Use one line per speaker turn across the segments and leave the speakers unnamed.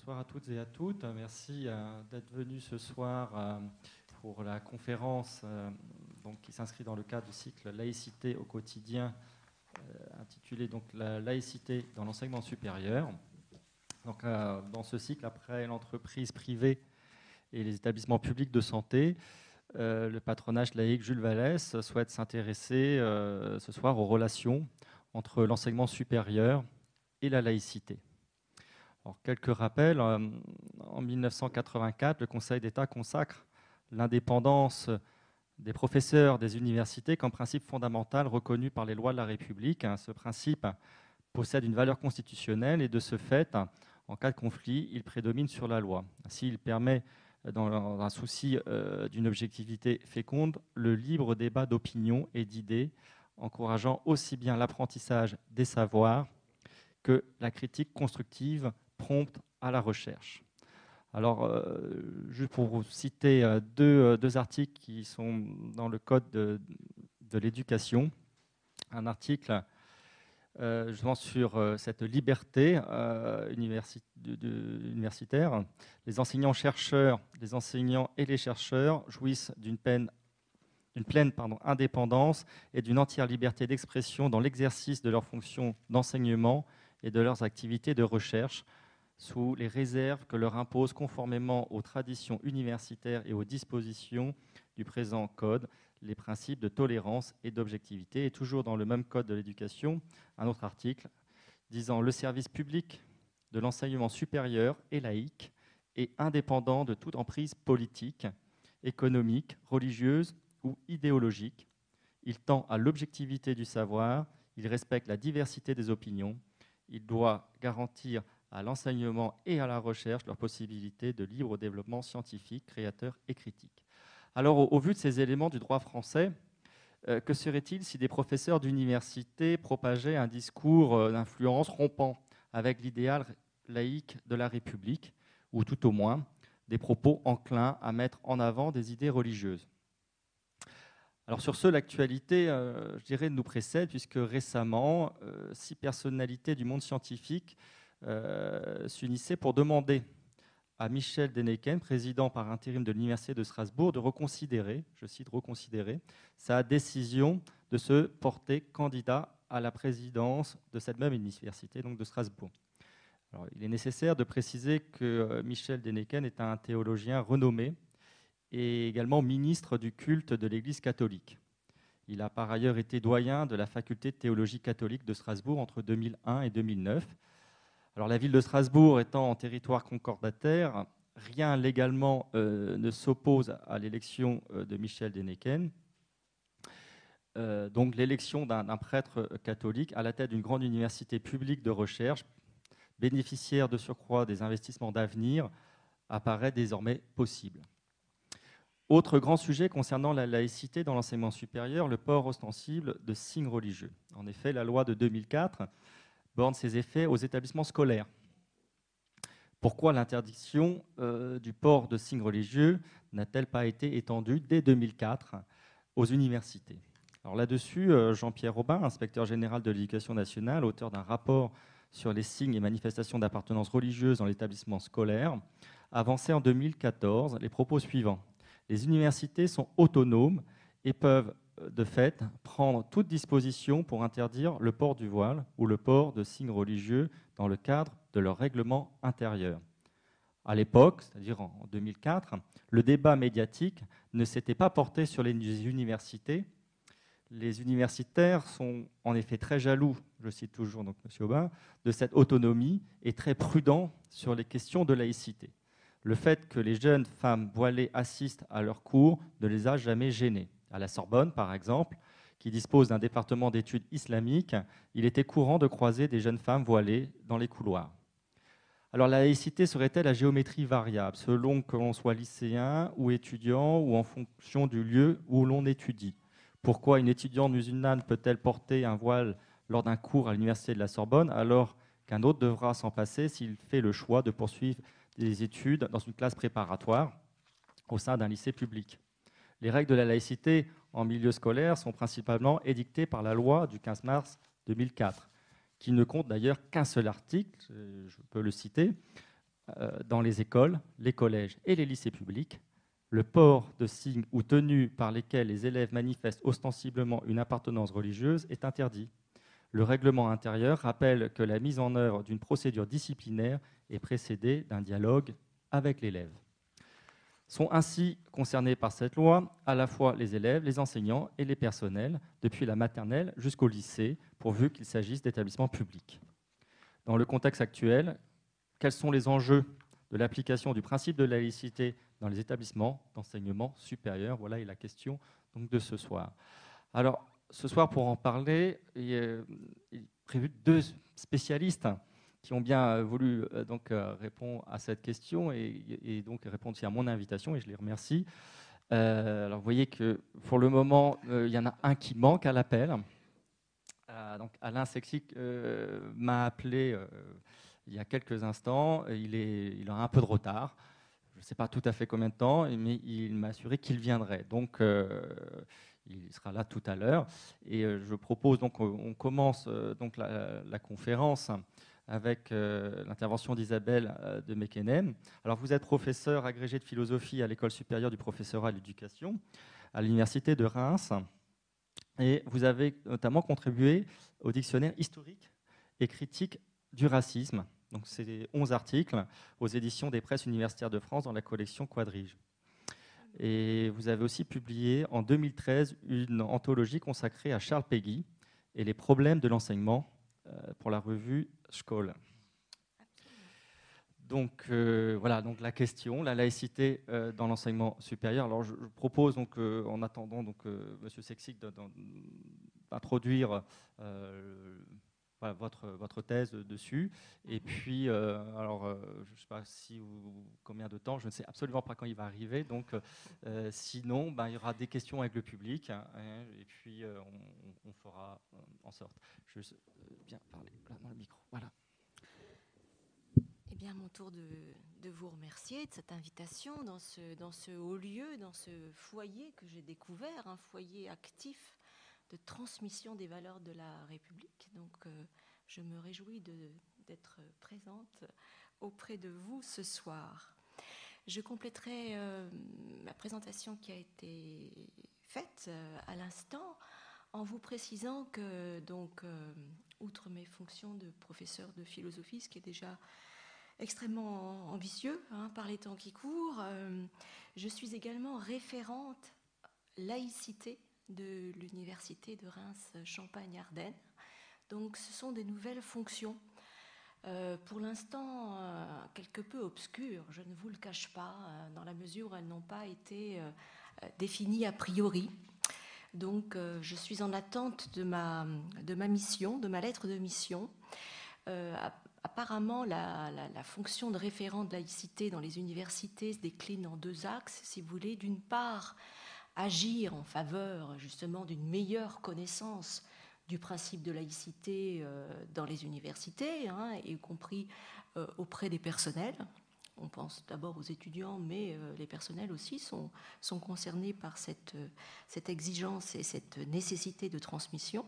Bonsoir à toutes et à toutes. Merci euh, d'être venus ce soir euh, pour la conférence euh, donc, qui s'inscrit dans le cadre du cycle Laïcité au quotidien, intitulé donc La laïcité dans l'enseignement supérieur. Donc, dans ce cycle, après l'entreprise privée et les établissements publics de santé, le patronage laïque Jules Vallès souhaite s'intéresser ce soir aux relations entre l'enseignement supérieur et la laïcité. Alors, quelques rappels. Euh, en 1984, le Conseil d'État consacre l'indépendance des professeurs des universités comme principe fondamental reconnu par les lois de la République. Ce principe possède une valeur constitutionnelle et de ce fait, en cas de conflit, il prédomine sur la loi. Ainsi, il permet, dans un souci euh, d'une objectivité féconde, le libre débat d'opinion et d'idées, encourageant aussi bien l'apprentissage des savoirs que la critique constructive prompte à la recherche. Alors, euh, juste pour vous citer euh, deux, euh, deux, articles qui sont dans le Code de, l'éducation. Un article justement sur cette liberté universitaire. Les enseignants-chercheurs, les enseignants et les chercheurs jouissent d'une pleine indépendance et d'une entière liberté d'expression dans l'exercice de leurs fonctions d'enseignement et de leurs activités de recherche, sous les réserves que leur impose conformément aux traditions universitaires et aux dispositions du présent code les principes de tolérance et d'objectivité. Et toujours dans le même code de l'éducation, un autre article disant le service public de l'enseignement supérieur est laïque et indépendant de toute emprise politique, économique, religieuse ou idéologique. Il tend à l'objectivité du savoir, il respecte la diversité des opinions, il doit garantir à l'enseignement et à la recherche leur possibilité de libre développement scientifique, créateur et critique. Alors, au, vu de ces éléments du droit français, euh, que serait-il si des professeurs d'université propageaient un discours euh, d'influence rompant avec l'idéal laïque de la République, ou tout au moins des propos enclins à mettre en avant des idées religieuses? Alors sur ce, l'actualité, euh, je dirais, nous précède, puisque récemment, six personnalités du monde scientifique s'unissaient pour demander à Michel Deneken, président par intérim de l'Université de Strasbourg, de reconsidérer, je cite, reconsidérer sa décision de se porter candidat à la présidence de cette même université, donc de Strasbourg. il est nécessaire de préciser que euh, Michel Deneken est un théologien renommé et également ministre du culte de l'Église catholique. Il a par ailleurs été doyen de la faculté de théologie catholique de Strasbourg entre 2001 et 2009 alors la ville de Strasbourg étant en territoire concordataire, rien légalement euh, ne s'oppose à l'élection euh, de Michel Deneken. Euh, donc l'élection d'un prêtre catholique à la tête d'une grande université publique de recherche, bénéficiaire de surcroît des investissements d'avenir, apparaît désormais possible. Autre grand sujet concernant la laïcité dans l'enseignement supérieur, le port ostensible de signes religieux. En effet, la loi de 2004 ses effets aux établissements scolaires. Pourquoi l'interdiction euh, du port de signes religieux n'a-t-elle pas été étendue dès 2004 aux universités? Alors là-dessus, euh, Jean-Pierre Robin, inspecteur général de l'éducation nationale, auteur d'un rapport sur les signes et manifestations d'appartenance religieuse dans l'établissement scolaire, avançait en 2014 les propos suivants. Les universités sont autonomes et peuvent de fait, prendre toute disposition pour interdire le port du voile ou le port de signes religieux dans le cadre de leur règlement intérieur. À l'époque, c'est-à-dire en 2004, le débat médiatique ne s'était pas porté sur les universités. Les universitaires sont en effet très jaloux, je cite toujours donc M. Aubin, de cette autonomie et très prudents sur les questions de laïcité. Le fait que les jeunes femmes voilées assistent à leurs cours ne les a jamais gênées à la Sorbonne, par exemple, qui dispose d'un département d'études islamiques, il était courant de croiser des jeunes femmes voilées dans les couloirs. Alors la laïcité serait-elle la géométrie variable, selon que l'on soit lycéen ou étudiant ou en fonction du lieu où l'on étudie? Pourquoi une étudiante musulmane peut-elle porter un voile lors d'un cours à l'université de la Sorbonne alors qu'un autre devra s'en passer s'il fait le choix de poursuivre des études dans une classe préparatoire au sein d'un lycée public? Les règles de la laïcité en milieu scolaire sont principalement édictées par la loi du 15 mars 2004, qui ne compte d'ailleurs qu'un seul article, je peux le citer, dans les écoles, les collèges et les lycées publics, le port de signes ou tenues par lesquels les élèves manifestent ostensiblement une appartenance religieuse est interdit. Le règlement intérieur rappelle que la mise en œuvre d'une procédure disciplinaire est précédée d'un dialogue avec l'élève. Sont ainsi concernés par cette loi à la fois les élèves, les enseignants et les personnels, depuis la maternelle jusqu'au lycée, pourvu qu'il s'agisse d'établissements publics. Dans le contexte actuel, quels sont les enjeux de l'application du principe de laïcité dans les établissements d'enseignement supérieur? Voilà la question de ce soir. Alors, ce soir, pour en parler, il est prévu deux spécialistes qui ont bien euh, voulu euh, donc, euh, répondre à cette question et, donc répondre aussi à mon invitation, et je les remercie. alors, vous voyez que pour le moment, il y en a un qui manque à l'appel. donc, Alain Sexic m'a appelé il y a quelques instants. Il, est, il a un peu de retard. Je ne sais pas tout à fait combien de temps, mais il m'a assuré qu'il viendrait. Donc, il sera là tout à l'heure. Et je propose donc on commence donc la, la conférence avec euh, l'intervention d'Isabelle euh, de Mekenem. Alors, vous êtes professeur agrégé de philosophie à l'École supérieure du professorat à l'éducation à l'Université de Reims. Et vous avez notamment contribué au dictionnaire historique et critique du racisme. Donc, c'est 11 articles aux éditions des presses universitaires de France dans la collection Quadrige. Et vous avez aussi publié en 2013 une anthologie consacrée à Charles Péguy et les problèmes de l'enseignement pour la revue School. Donc euh, voilà, donc la question, la laïcité euh, dans l'enseignement supérieur. Alors je, propose donc en attendant donc Monsieur Sexic d'introduire votre, thèse dessus. Et puis, euh, alors, euh, je ne sais pas si combien de temps, je ne sais absolument pas quand il va arriver. Donc, euh, sinon, ben, il y aura des questions avec le public. Hein, et puis, on, fera en sorte. Je bien parler dans le micro. Voilà.
Eh bien, mon tour de, vous remercier de cette invitation dans ce haut lieu, dans ce foyer que j'ai découvert, un foyer actif de transmission des valeurs de la République. Donc, euh, je me réjouis d'être présente auprès de vous ce soir. Je compléterai euh, ma présentation qui a été faite euh, à l'instant en vous précisant que, donc, outre mes fonctions de professeur de philosophie, ce qui est déjà extrêmement ambitieux hein, par les temps qui courent, je suis également référente laïcité de l'Université de Reims-Champagne-Ardenne. Donc ce sont des nouvelles fonctions. Euh, pour l'instant, euh, quelque peu obscures, je ne vous le cache pas, euh, dans la mesure où elles n'ont pas été définies a priori. Donc je suis en attente de ma, de ma mission, de ma lettre de mission. apparemment, la, la, fonction de référent de laïcité dans les universités se décline en deux axes, si vous voulez. D'une part, agir en faveur justement d'une meilleure connaissance du principe de laïcité euh, dans les universités, hein, y compris euh, auprès des personnels. On pense d'abord aux étudiants, mais euh, les personnels aussi sont, concernés par cette, cette exigence et cette nécessité de transmission.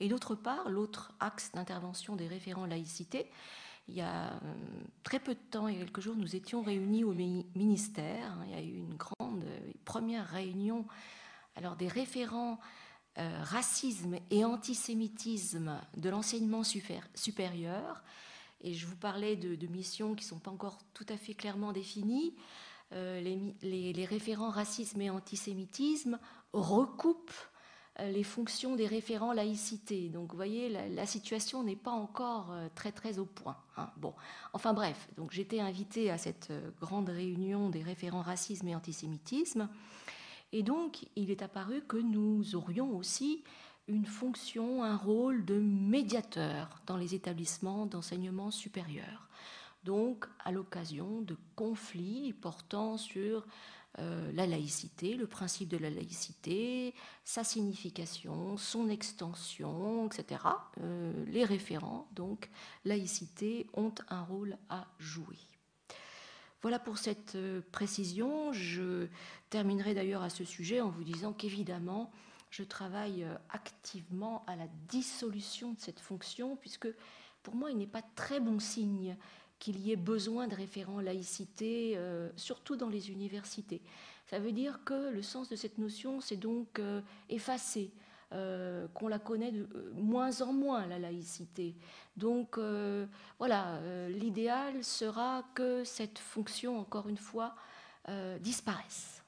Et d'autre part, l'autre axe d'intervention des référents laïcité, il y a euh, très peu de temps, il y a quelques jours, nous étions réunis au ministère. Hein. Il y a eu une grande euh, première réunion alors des référents euh, racisme et antisémitisme de l'enseignement supérieur. Et je vous parlais de, missions qui ne sont pas encore tout à fait clairement définies. les, référents racisme et antisémitisme recoupent les fonctions des référents laïcité. Donc vous voyez, la, situation n'est pas encore euh, très très au point. Hein. Bon, enfin bref, donc j'étais invitée à cette euh, grande réunion des référents racisme et antisémitisme, et donc il est apparu que nous aurions aussi une fonction, un rôle de médiateur dans les établissements d'enseignement supérieur. Donc à l'occasion de conflits portant sur euh, la laïcité, le principe de la laïcité, sa signification, son extension, etc. Euh, les référents, donc laïcité, ont un rôle à jouer. Voilà pour cette euh, précision. Je terminerai d'ailleurs à ce sujet en vous disant qu'évidemment, je travaille activement à la dissolution de cette fonction, puisque pour moi, il n'est pas très bon signe qu'il y ait besoin de référents laïcité, euh, surtout dans les universités. Ça veut dire que le sens de cette notion s'est donc euh, effacé, euh, qu'on la connaît de moins en moins, la laïcité. Donc voilà, l'idéal sera que cette fonction, encore une fois, disparaisse.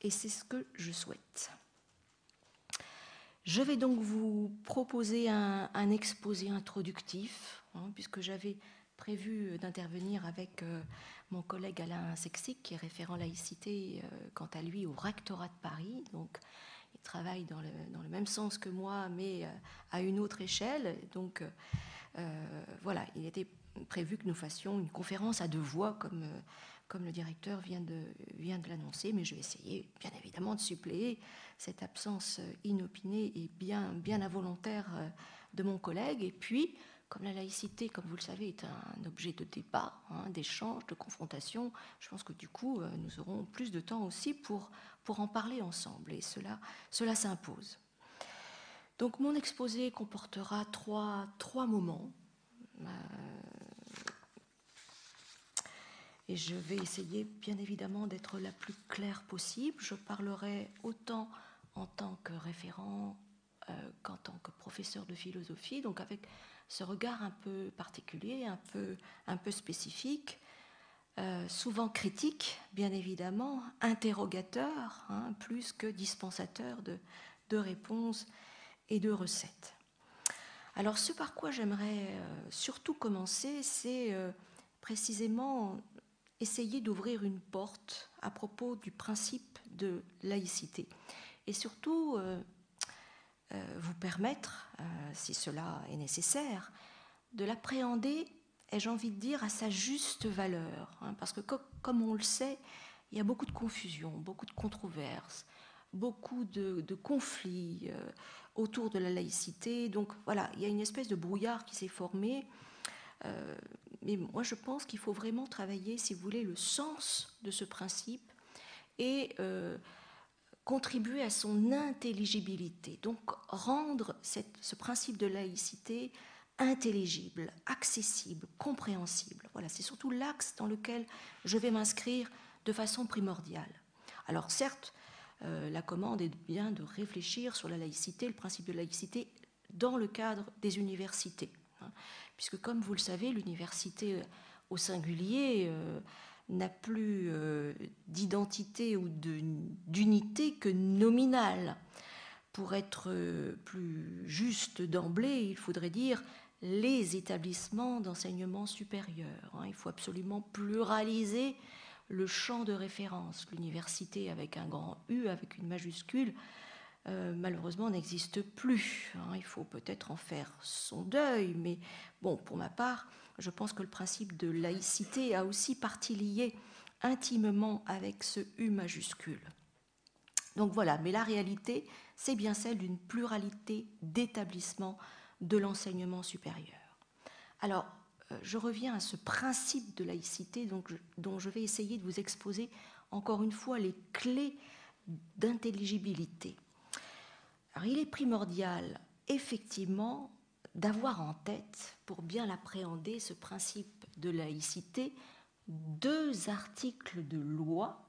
Et c'est ce que je souhaite. Je vais donc vous proposer un, exposé introductif, hein, puisque j'avais prévu d'intervenir avec euh, mon collègue Alain Sexic, qui est référent laïcité, euh, quant à lui, au rectorat de Paris. Donc, il travaille dans le, dans le même sens que moi, mais euh, à une autre échelle. Donc, voilà, il était prévu que nous fassions une conférence à deux voix, comme, comme le directeur vient de, vient de l'annoncer, mais je vais essayer, bien évidemment, de suppléer cette absence inopinée et bien, bien involontaire de mon collègue. Et puis, comme la laïcité, comme vous le savez, est un objet de débat, hein, d'échange, de confrontation, je pense que du coup, euh, nous aurons plus de temps aussi pour, en parler ensemble. Et cela, s'impose. Donc mon exposé comportera trois, trois moments. Euh, et je vais essayer, bien évidemment, d'être la plus claire possible. Je parlerai autant en tant que référent euh, qu'en tant que professeur de philosophie, donc avec ce regard un peu particulier, un peu, spécifique, euh, souvent critique, bien évidemment, interrogateur, hein, plus que dispensateur de, de, réponses et de recettes. Alors ce par quoi j'aimerais euh, surtout commencer, c'est euh, précisément essayer d'ouvrir une porte à propos du principe de laïcité et surtout vous permettre, euh, si cela est nécessaire, de l'appréhender, ai-je envie de dire, à sa juste valeur. Hein, parce que comme on le sait, il y a beaucoup de confusion, beaucoup de controverses, beaucoup de, conflits euh, autour de la laïcité. Donc voilà, il y a une espèce de brouillard qui s'est formé. mais moi, je pense qu'il faut vraiment travailler, si vous voulez, le sens de ce principe et contribuer à son intelligibilité, donc rendre ce principe de laïcité intelligible, accessible, compréhensible. Voilà, c'est surtout l'axe dans lequel je vais m'inscrire de façon primordiale. Alors certes, euh, la commande est bien de réfléchir sur la laïcité, le principe de laïcité, dans le cadre des universités. Hein, puisque comme vous le savez, l'université euh, au singulier euh, n'a plus euh, d'identité ou d'unité que nominale. Pour être euh, plus juste d'emblée, il faudrait dire les établissements d'enseignement supérieur. Hein. Il faut absolument pluraliser le champ de référence. L'université avec un grand U, avec une majuscule, euh, malheureusement n'existe plus. Hein. Il faut peut-être en faire son deuil, mais bon, pour ma part, je pense que le principe de laïcité a aussi partie liée intimement avec ce U majuscule. Donc voilà, mais la réalité, c'est bien celle d'une pluralité d'établissements de l'enseignement supérieur. Alors, euh, je reviens à ce principe de laïcité donc, dont je vais essayer de vous exposer encore une fois les clés d'intelligibilité. Alors, il est primordial, effectivement, d'avoir en tête, pour bien l'appréhender, ce principe de laïcité, deux articles de loi,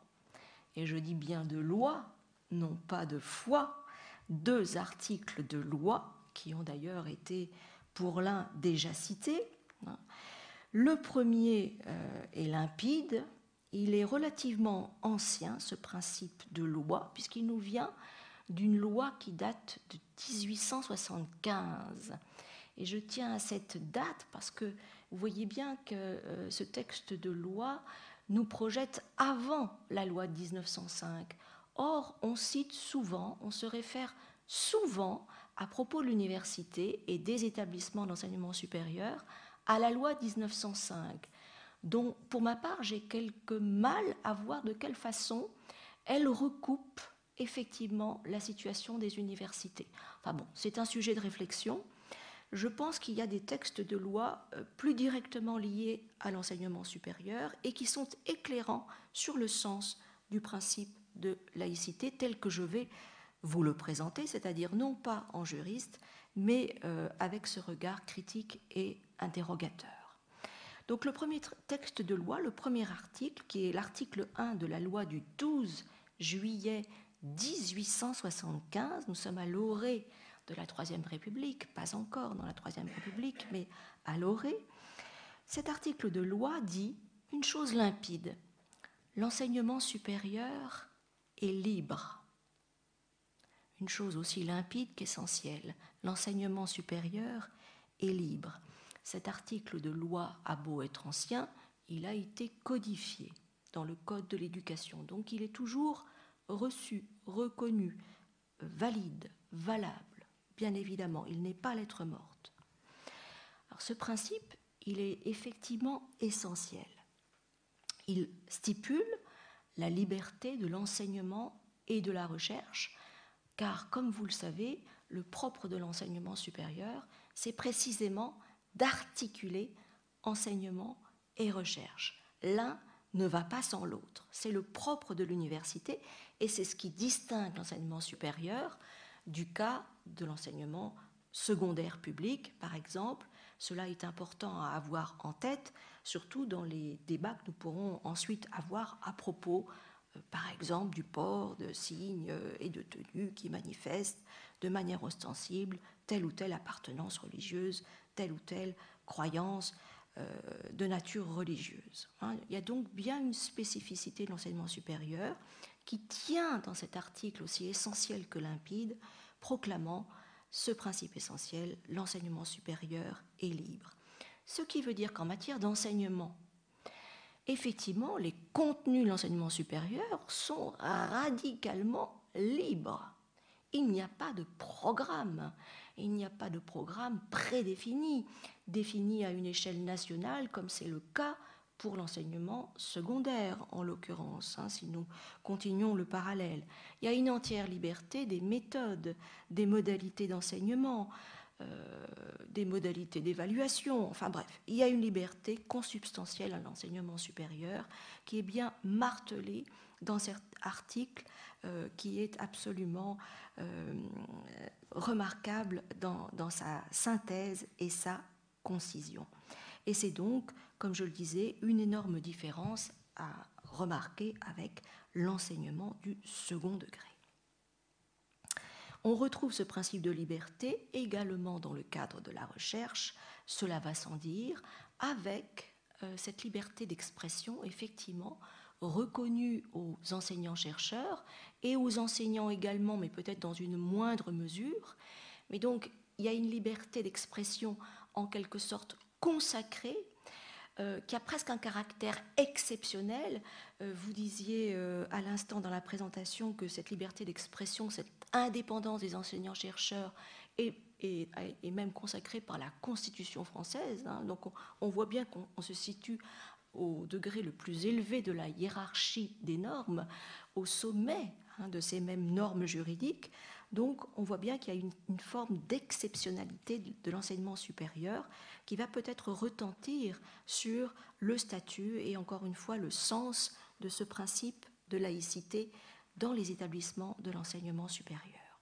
et je dis bien de loi, non pas de foi, deux articles de loi qui ont d'ailleurs été pour l'un déjà cités. Le premier euh, est limpide, il est relativement ancien, ce principe de loi, puisqu'il nous vient d'une loi qui date de 1875 et je tiens à cette date parce que vous voyez bien que euh, ce texte de loi nous projette avant la loi de 1905. Or, on cite souvent, on se réfère souvent à propos de l'université et des établissements d'enseignement supérieur à la loi 1905, dont pour ma part j'ai quelque mal à voir de quelle façon elle recoupe effectivement la situation des universités. Enfin bon, c'est un sujet de réflexion je pense qu'il y a des textes de loi euh, plus directement liés à l'enseignement supérieur et qui sont éclairants sur le sens du principe de laïcité tel que je vais vous le présenter, c'est-à-dire non pas en juriste, mais euh, avec ce regard critique et interrogateur. Donc le premier texte de loi, le premier article, qui est l'article 1 de la loi du 12 juillet 1875, nous sommes à l'orée de la Troisième République, pas encore dans la Troisième République, mais à l'orée, cet article de loi dit une chose limpide. L'enseignement supérieur est libre. Une chose aussi limpide qu'essentielle. L'enseignement supérieur est libre. Cet article de loi a beau être ancien, il a été codifié dans le Code de l'éducation. Donc il est toujours reçu, reconnu, valide, valable. Bien évidemment, il n'est pas lettre morte. Alors ce principe, il est effectivement essentiel. Il stipule la liberté de l'enseignement et de la recherche, car comme vous le savez, le propre de l'enseignement supérieur, c'est précisément d'articuler enseignement et recherche. L'un ne va pas sans l'autre. C'est le propre de l'université et c'est ce qui distingue l'enseignement supérieur du cas de l'enseignement secondaire public, par exemple. Cela est important à avoir en tête, surtout dans les débats que nous pourrons ensuite avoir à propos, euh, par exemple, du port de signes et de tenues qui manifestent de manière ostensible telle ou telle appartenance religieuse, telle ou telle croyance euh, de nature religieuse. Hein. Il y a donc bien une spécificité de l'enseignement supérieur qui tient dans cet article aussi essentiel que limpide, proclamant ce principe essentiel, l'enseignement supérieur est libre. Ce qui veut dire qu'en matière d'enseignement, effectivement, les contenus de l'enseignement supérieur sont radicalement libres. Il n'y a pas de programme, il n'y a pas de programme prédéfini, défini à une échelle nationale, comme c'est le cas pour l'enseignement secondaire, en l'occurrence, hein, si nous continuons le parallèle. Il y a une entière liberté des méthodes, des modalités d'enseignement, euh, des modalités d'évaluation, enfin bref, il y a une liberté consubstantielle à l'enseignement supérieur qui est bien martelée dans cet article euh, qui est absolument euh, remarquable dans, dans, sa synthèse et sa concision. Et c'est donc, comme je le disais, une énorme différence à remarquer avec l'enseignement du second degré. On retrouve ce principe de liberté également dans le cadre de la recherche, cela va sans dire, avec euh, cette liberté d'expression, effectivement, reconnue aux enseignants-chercheurs et aux enseignants également, mais peut-être dans une moindre mesure. Mais donc, il y a une liberté d'expression en quelque sorte consacrée, euh, qui a presque un caractère exceptionnel. Euh, vous disiez euh, à l'instant dans la présentation que cette liberté d'expression, cette indépendance des enseignants-chercheurs est, même consacrée par la Constitution française. Hein. donc on, voit bien qu'on se situe au degré le plus élevé de la hiérarchie des normes, au sommet hein, de ces mêmes normes juridiques. Donc on voit bien qu'il y a une, forme d'exceptionnalité de, l'enseignement supérieur qui va peut-être retentir sur le statut et encore une fois le sens de ce principe de laïcité dans les établissements de l'enseignement supérieur.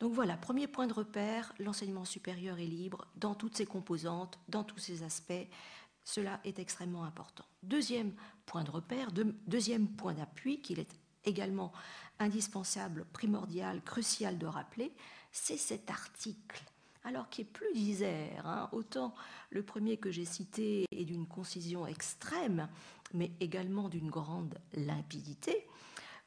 Donc voilà, premier point de repère, l'enseignement supérieur est libre dans toutes ses composantes, dans tous ses aspects, cela est extrêmement important. Deuxième point de repère, deuxième point d'appui qu'il est également indispensable, primordial, crucial de rappeler, c'est cet article. Alors qui est plus disert, hein. autant le premier que j'ai cité est d'une concision extrême, mais également d'une grande limpidité.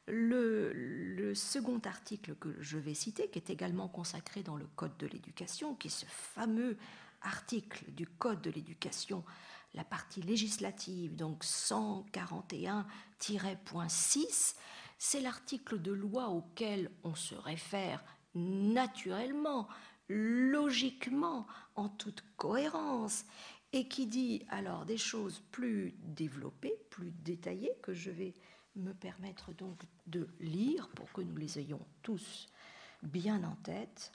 Le, le, second article que je vais citer, qui est également consacré dans le Code de l'éducation, qui est ce fameux article du Code de l'éducation la partie législative, donc 141-6, c'est l'article de loi auquel on se réfère naturellement, logiquement, en toute cohérence, et qui dit alors des choses plus développées, plus détaillées, que je vais me permettre donc de lire pour que nous les ayons tous bien en tête.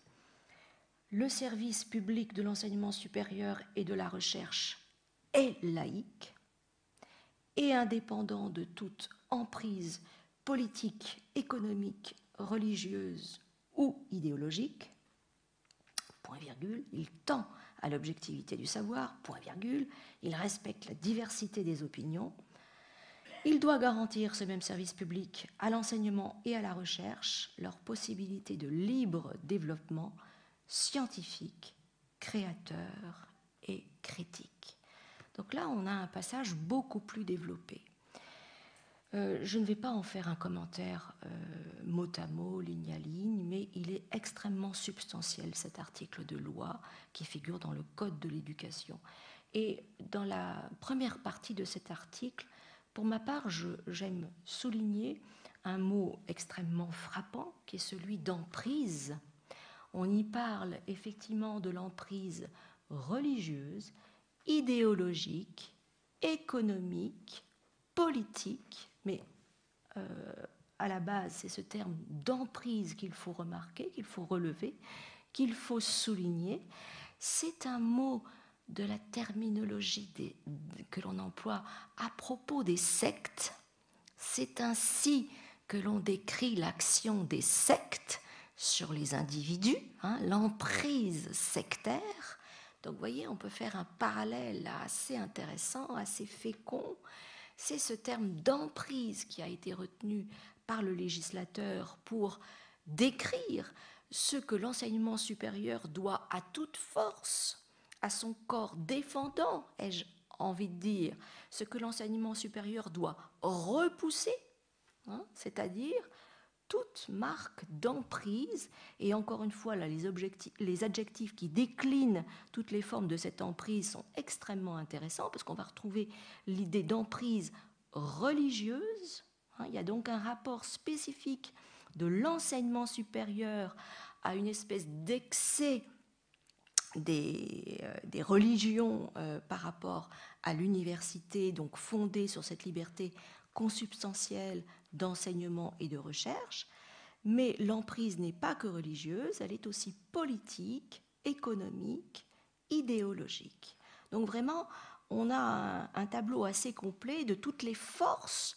Le service public de l'enseignement supérieur et de la recherche est laïque et indépendant de toute emprise politique, économique, religieuse ou idéologique, il tend à l'objectivité du savoir, point virgule, il respecte la diversité des opinions, il doit garantir ce même service public à l'enseignement et à la recherche leur possibilité de libre développement scientifique, créateur et critique. Donc là, on a un passage beaucoup plus développé. Euh, je ne vais pas en faire un commentaire euh, mot à mot, ligne à ligne, mais il est extrêmement substantiel, cet article de loi qui figure dans le Code de l'éducation. Et dans la première partie de cet article, pour ma part, j'aime souligner un mot extrêmement frappant qui est celui d'emprise. On y parle effectivement de l'emprise religieuse, idéologique, économique, politique, mais euh, à la base, c'est ce terme d'emprise qu'il faut remarquer, qu'il faut relever, qu'il faut souligner. C'est un mot de la terminologie que l'on emploie à propos des sectes. C'est ainsi que l'on décrit l'action des sectes sur les individus, hein, l'emprise sectaire. Donc vous voyez, on peut faire un parallèle assez intéressant, assez fécond. C'est ce terme d'emprise qui a été retenu par le législateur pour décrire ce que l'enseignement supérieur doit à toute force à son corps défendant, ai-je envie de dire, ce que l'enseignement supérieur doit repousser, hein, c'est-à-dire toute marque d'emprise, et encore une fois, là, les, les, adjectifs qui déclinent toutes les formes de cette emprise sont extrêmement intéressants, parce qu'on va retrouver l'idée d'emprise religieuse. Hein. il y a donc un rapport spécifique de l'enseignement supérieur à une espèce d'excès des, euh, religions euh, par rapport à l'université, donc fondée sur cette liberté consubstantielle d'enseignement et de recherche. Mais l'emprise n'est pas que religieuse, elle est aussi politique, économique, idéologique. Donc vraiment, on a un, tableau assez complet de toutes les forces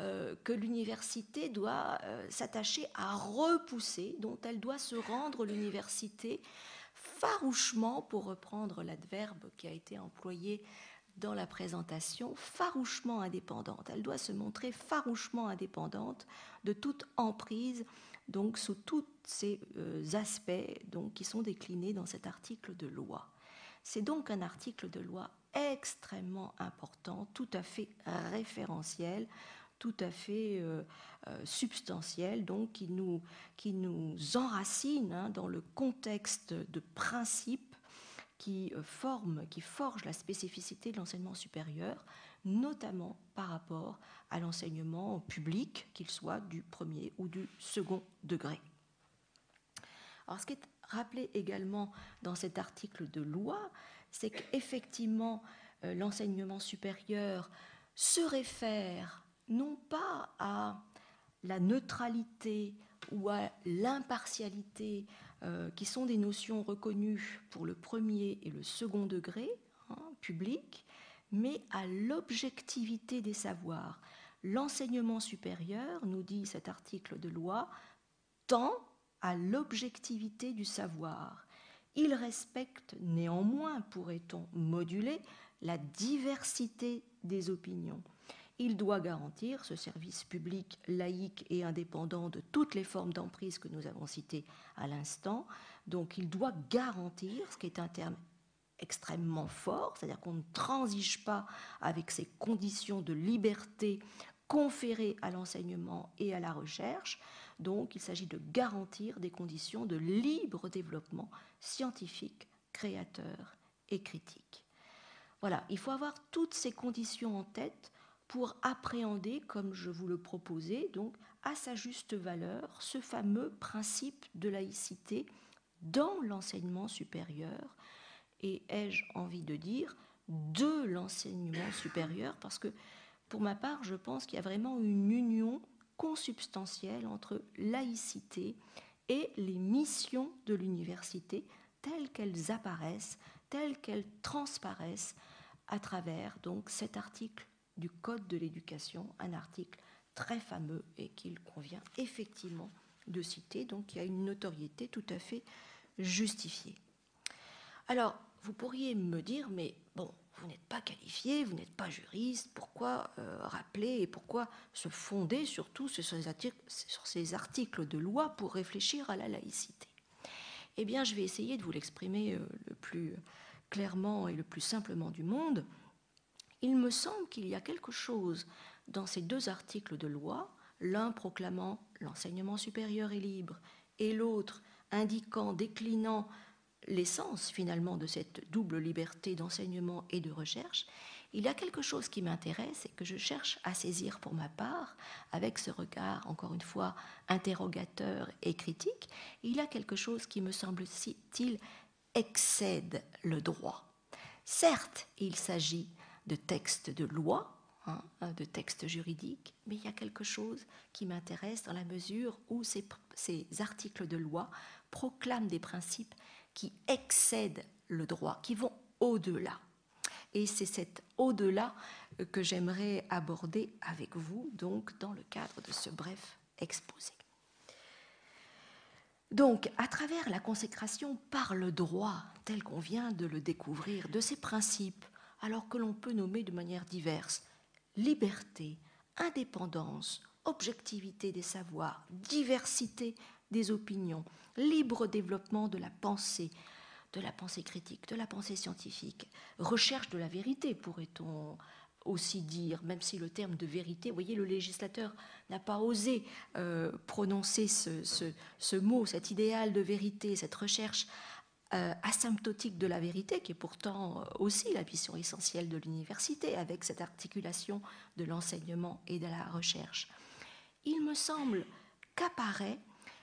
euh, que l'université doit s'attacher à repousser, dont elle doit se rendre l'université farouchement, pour reprendre l'adverbe qui a été employé dans la présentation, farouchement indépendante. Elle doit se montrer farouchement indépendante de toute emprise, donc sous tous ces euh, aspects donc, qui sont déclinés dans cet article de loi. C'est donc un article de loi extrêmement important, tout à fait référentiel, tout à fait euh, euh, substantiel, donc qui nous, qui nous enracine hein, dans le contexte de principes qui euh, forment, qui forgent la spécificité de l'enseignement supérieur, notamment par rapport à l'enseignement public, qu'il soit du premier ou du second degré. Alors, ce qui est rappelé également dans cet article de loi, c'est qu'effectivement, l'enseignement supérieur se réfère non pas à la neutralité ou à l'impartialité, euh, qui sont des notions reconnues pour le premier et le second degré hein, public, mais à l'objectivité des savoirs. L'enseignement supérieur, nous dit cet article de loi, tend à l'objectivité du savoir. Il respecte néanmoins, pourrait-on moduler, la diversité des opinions. Il doit garantir ce service public laïque et indépendant de toutes les formes d'emprise que nous avons citées à l'instant. Donc il doit garantir, ce qui est un terme extrêmement fort, c'est-à-dire qu'on ne transige pas avec ces conditions de liberté conférées à l'enseignement et à la recherche. Donc il s'agit de garantir des conditions de libre développement scientifique, créateur et critique. Voilà, il faut avoir toutes ces conditions en tête pour appréhender, comme je vous le proposais, donc à sa juste valeur, ce fameux principe de laïcité dans l'enseignement supérieur, et ai-je envie de dire, de l'enseignement supérieur, parce que pour ma part, je pense qu'il y a vraiment une union consubstantielle entre laïcité et les missions de l'université telles qu'elles apparaissent, telles qu'elles transparaissent à travers donc cet article du Code de l'éducation, un article très fameux et qu'il convient effectivement de citer, donc il y a une notoriété tout à fait justifiée. Alors, vous pourriez me dire, mais bon, vous n'êtes pas qualifié, vous n'êtes pas juriste, pourquoi euh, rappeler et pourquoi se fonder surtout sur ces, articles, sur ces articles de loi pour réfléchir à la laïcité? Eh bien, je vais essayer de vous l'exprimer euh, le plus clairement et le plus simplement du monde. Il me semble qu'il y a quelque chose dans ces deux articles de loi, l'un proclamant l'enseignement supérieur et libre et l'autre indiquant, déclinant l'essence finalement de cette double liberté d'enseignement et de recherche, il y a quelque chose qui m'intéresse et que je cherche à saisir pour ma part, avec ce regard, encore une fois, interrogateur et critique, il y a quelque chose qui me semble-t-il excède le droit. Certes, il s'agit de textes de loi, hein, de textes juridiques, mais il y a quelque chose qui m'intéresse dans la mesure où ces, ces articles de loi proclament des principes qui excèdent le droit, qui vont au-delà. Et c'est cet au-delà que j'aimerais aborder avec vous, donc, dans le cadre de ce bref exposé. Donc, à travers la consécration par le droit, tel qu'on vient de le découvrir, de ces principes, alors que l'on peut nommer de manière diverse liberté, indépendance, objectivité des savoirs, diversité des opinions, libre développement de la pensée, de la pensée critique, de la pensée scientifique, recherche de la vérité, pourrait-on aussi dire, même si le terme de vérité, vous voyez, le législateur n'a pas osé euh, prononcer ce, mot, cet idéal de vérité, cette recherche euh, asymptotique de la vérité, qui est pourtant aussi la mission essentielle de l'université, avec cette articulation de l'enseignement et de la recherche. Il me semble qu'apparaît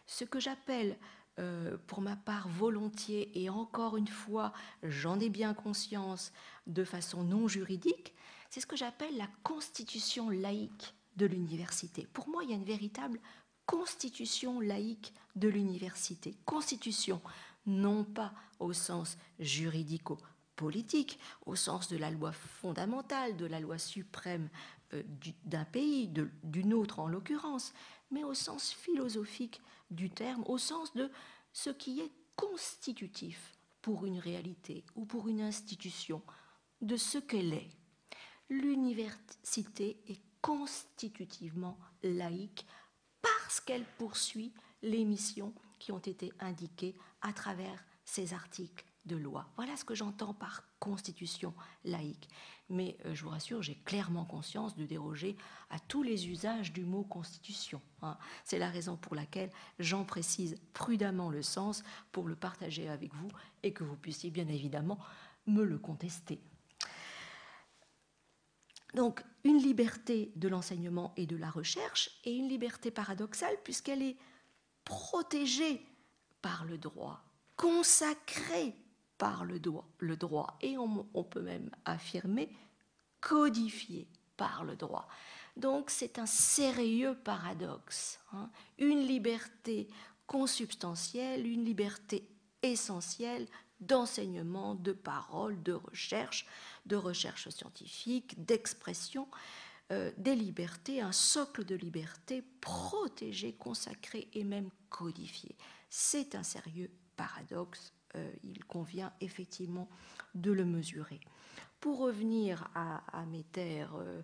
ce que j'appelle euh, pour ma part volontiers, et encore une fois, j'en ai bien conscience de façon non juridique, c'est ce que j'appelle la constitution laïque de l'université. Pour moi, il y a une véritable constitution laïque de l'université. Constitution, non pas au sens juridico-politique, au sens de la loi fondamentale, de la loi suprême euh, d'un pays, d'une autre en l'occurrence, mais au sens philosophique du terme, au sens de ce qui est constitutif pour une réalité ou pour une institution, de ce qu'elle est. L'université est constitutivement laïque parce qu'elle poursuit les missions qui ont été indiquées à travers ces articles de loi. Voilà ce que j'entends par constitution laïque. Mais euh, je vous rassure, j'ai clairement conscience de déroger à tous les usages du mot constitution. Hein. C'est la raison pour laquelle j'en précise prudemment le sens pour le partager avec vous et que vous puissiez bien évidemment me le contester. Donc, une liberté de l'enseignement et de la recherche et une liberté paradoxale puisqu'elle est protégée par le droit, consacrée par le droit, le droit et on, peut même affirmer codifié par le droit. Donc c'est un sérieux paradoxe. Hein. Une liberté consubstantielle, une liberté essentielle d'enseignement, de parole, de recherche, de recherche scientifique, d'expression, euh, des libertés, un socle de liberté protégé, consacré et même codifié. C'est un sérieux paradoxe euh, il convient effectivement de le mesurer. Pour revenir à, mes terres euh,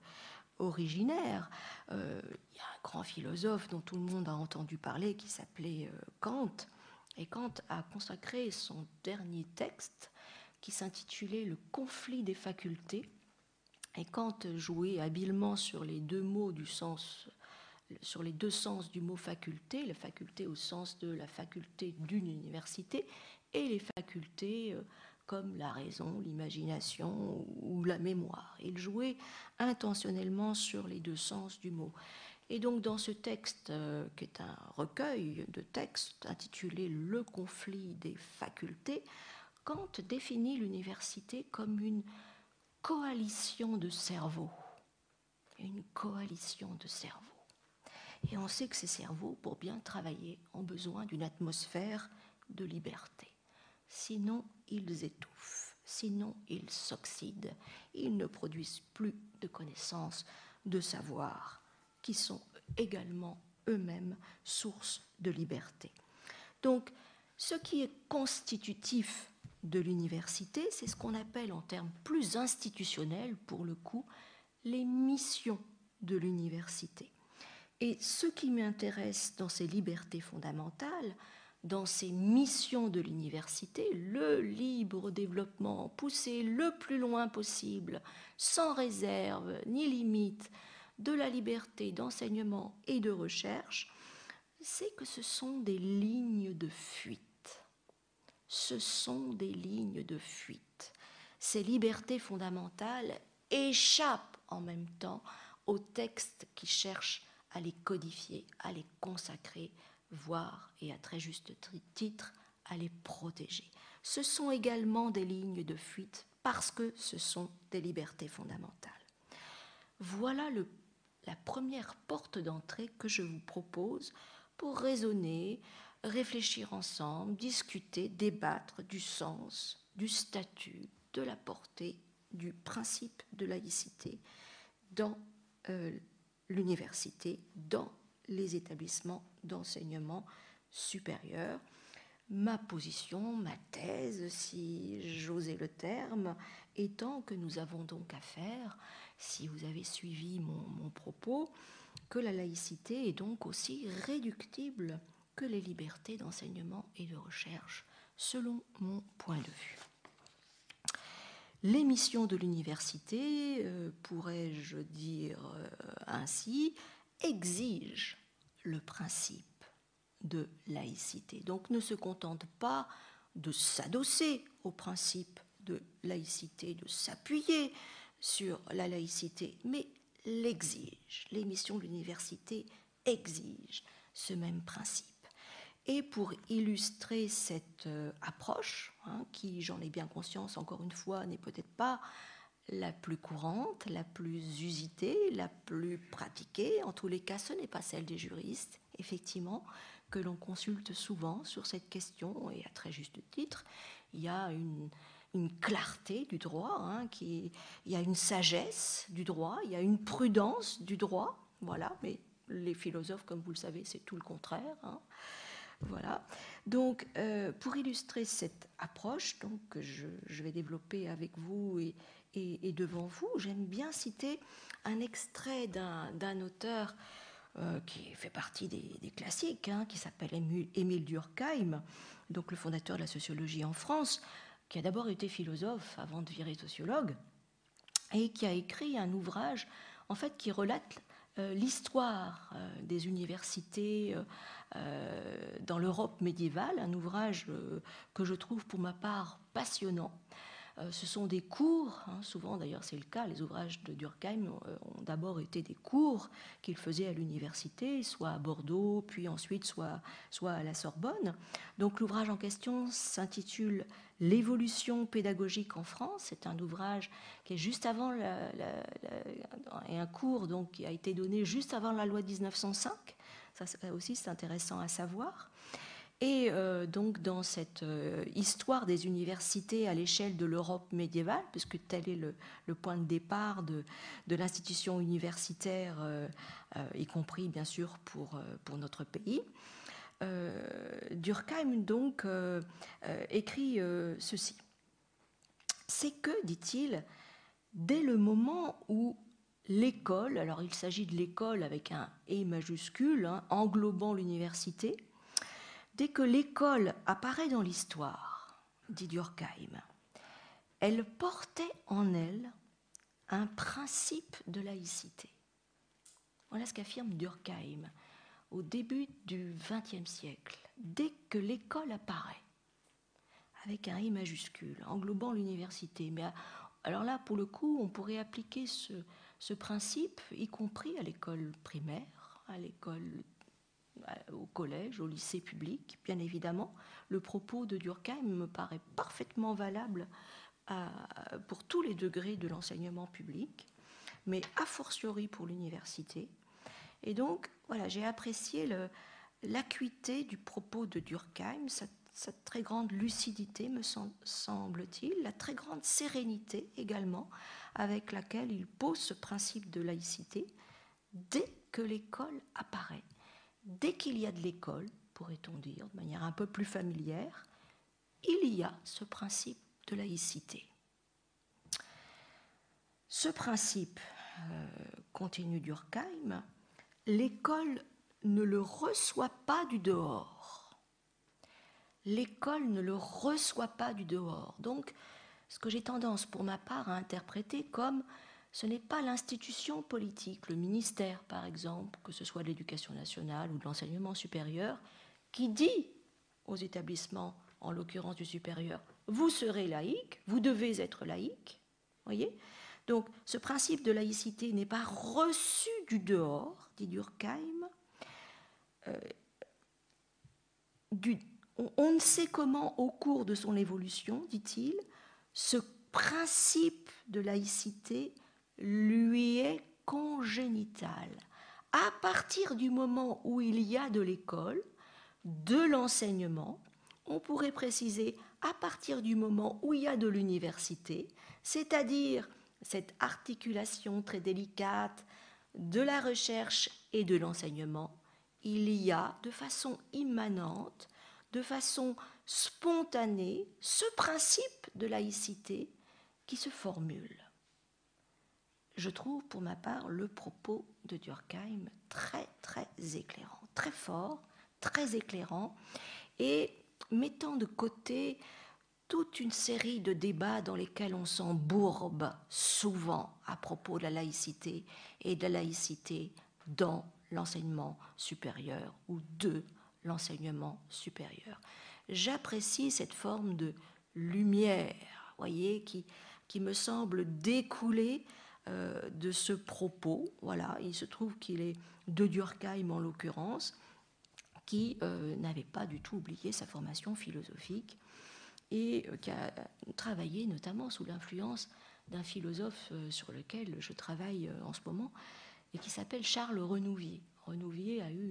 originaires, euh, il y a un grand philosophe dont tout le monde a entendu parler qui s'appelait Kant. Et Kant a consacré son dernier texte qui s'intitulait Le conflit des facultés. Et Kant jouait habilement sur les deux mots du sens sur les deux sens du mot faculté, la faculté au sens de la faculté d'une université et les facultés euh, comme la raison, l'imagination ou la mémoire. Il jouait intentionnellement sur les deux sens du mot. Et donc dans ce texte, euh, qui est un recueil de textes intitulé Le conflit des facultés, Kant définit l'université comme une coalition de cerveaux. Une coalition de cerveaux. Et on sait que ces cerveaux, pour bien travailler, ont besoin d'une atmosphère de liberté. Sinon, ils étouffent, sinon, ils s'oxydent, ils ne produisent plus de connaissances, de savoir, qui sont également eux-mêmes source de liberté. Donc, ce qui est constitutif de l'université, c'est ce qu'on appelle en termes plus institutionnels, pour le coup, les missions de l'université. Et ce qui m'intéresse dans ces libertés fondamentales, dans ces missions de l'université, le libre développement poussé le plus loin possible, sans réserve ni limite, de la liberté d'enseignement et de recherche, c'est que ce sont des lignes de fuite. Ce sont des lignes de fuite. Ces libertés fondamentales échappent en même temps aux textes qui cherchent à les codifier, à les consacrer, voire, et à très juste titre, à les protéger. Ce sont également des lignes de fuite parce que ce sont des libertés fondamentales. Voilà la première porte d'entrée que je vous propose pour raisonner, réfléchir ensemble, discuter, débattre du sens, du statut, de la portée, du principe de laïcité dans euh, l'université, dans les établissements d'enseignement supérieur. Ma position, ma thèse, si j'osais le terme, étant que nous avons donc affaire, si vous avez suivi mon, mon propos, que la laïcité est donc aussi réductible que les libertés d'enseignement et de recherche, selon mon point de vue. Les missions de l'université, euh, pourrais-je dire euh, ainsi, exigent le principe de laïcité. Donc ne se contente pas de s'adosser au principe de laïcité, de s'appuyer sur la laïcité, mais l'exige. Les missions de l'université exigent ce même principe. Et pour illustrer cette euh, approche, hein, qui, j'en ai bien conscience, encore une fois, n'est peut-être pas la plus courante, la plus usitée, la plus pratiquée, en tous les cas, ce n'est pas celle des juristes, effectivement, que l'on consulte souvent sur cette question, et à très juste titre, il y a une, clarté du droit, hein, il y a une sagesse du droit, il y a une prudence du droit, voilà, mais les philosophes, comme vous le savez, c'est tout le contraire. Hein. Voilà. Donc, euh, pour illustrer cette approche, donc, que je, vais développer avec vous et, devant vous, j'aime bien citer un extrait d'un auteur euh, qui fait partie des, classiques, hein, qui s'appelle Émile Durkheim, donc le fondateur de la sociologie en France, qui a d'abord été philosophe avant de virer sociologue, et qui a écrit un ouvrage en fait qui relate l'histoire des universités euh, dans l'Europe médiévale, un ouvrage euh, que je trouve pour ma part passionnant. Euh, ce sont des cours, hein, souvent d'ailleurs c'est le cas, les ouvrages de Durkheim ont d'abord été des cours qu'il faisait à l'université, soit à Bordeaux, puis ensuite soit, soit à la Sorbonne. Donc l'ouvrage en question s'intitule L'évolution pédagogique en France. C'est un ouvrage qui est juste avant et un cours donc qui a été donné juste avant la loi 1905 ça aussi, c'est intéressant à savoir. Et euh, donc dans cette euh, histoire des universités à l'échelle de l'Europe médiévale, puisque tel est le, point de départ de, de l'institution universitaire, euh, y compris bien sûr pour, pour notre pays, Durkheim donc écrit ceci. C'est que, dit-il, dès le moment où l'école, alors il s'agit de l'école avec un E majuscule, hein, englobant l'université, dès que l'école apparaît dans l'histoire, dit Durkheim, elle portait en elle un principe de laïcité. Voilà ce qu'affirme Durkheim au début du XXe siècle. Dès que l'école apparaît, avec un I majuscule, englobant l'université, mais alors là, pour le coup, on pourrait appliquer ce, principe, y compris à l'école primaire, à l'école au collège, au lycée public, bien évidemment. Le propos de Durkheim me paraît parfaitement valable pour tous les degrés de l'enseignement public, mais a fortiori pour l'université. Et donc, voilà, j'ai apprécié l'acuité du propos de Durkheim, sa, très grande lucidité, me semble-t-il, la très grande sérénité également, avec laquelle il pose ce principe de laïcité dès que l'école apparaît. Dès qu'il y a de l'école, pourrait-on dire, de manière un peu plus familière, il y a ce principe de laïcité. Ce principe, euh, continue Durkheim, l'école ne le reçoit pas du dehors. L'école ne le reçoit pas du dehors. Donc, ce que j'ai tendance pour ma part à interpréter comme ce n'est pas l'institution politique, le ministère par exemple, que ce soit de l'éducation nationale ou de l'enseignement supérieur, qui dit aux établissements, en l'occurrence du supérieur, vous serez laïque, vous devez être laïque. Voyez? Donc ce principe de laïcité n'est pas reçu du dehors, dit Durkheim. Euh, on ne sait comment, au cours de son évolution, dit-il, ce principe de laïcité lui est congénital. À partir du moment où il y a de l'école, de l'enseignement, on pourrait préciser à partir du moment où il y a de l'université, c'est-à-dire cette articulation très délicate de la recherche et de l'enseignement, il y a de façon immanente, de façon spontanée, ce principe de laïcité qui se formule. Je trouve pour ma part le propos de Durkheim très très éclairant, très fort, très éclairant, et mettant de côté toute une série de débats dans lesquels on s'embourbe souvent à propos de la laïcité et de la laïcité dans l'enseignement supérieur ou de l'enseignement supérieur. J'apprécie cette forme de lumière, voyez, qui, qui me semble découler euh, de ce propos. Voilà, il se trouve qu'il est de Durkheim en l'occurrence, qui euh, n'avait pas du tout oublié sa formation philosophique et euh, qui a travaillé notamment sous l'influence d'un philosophe sur lequel je travaille en ce moment et qui s'appelle Charles Renouvier. Renouvier a eu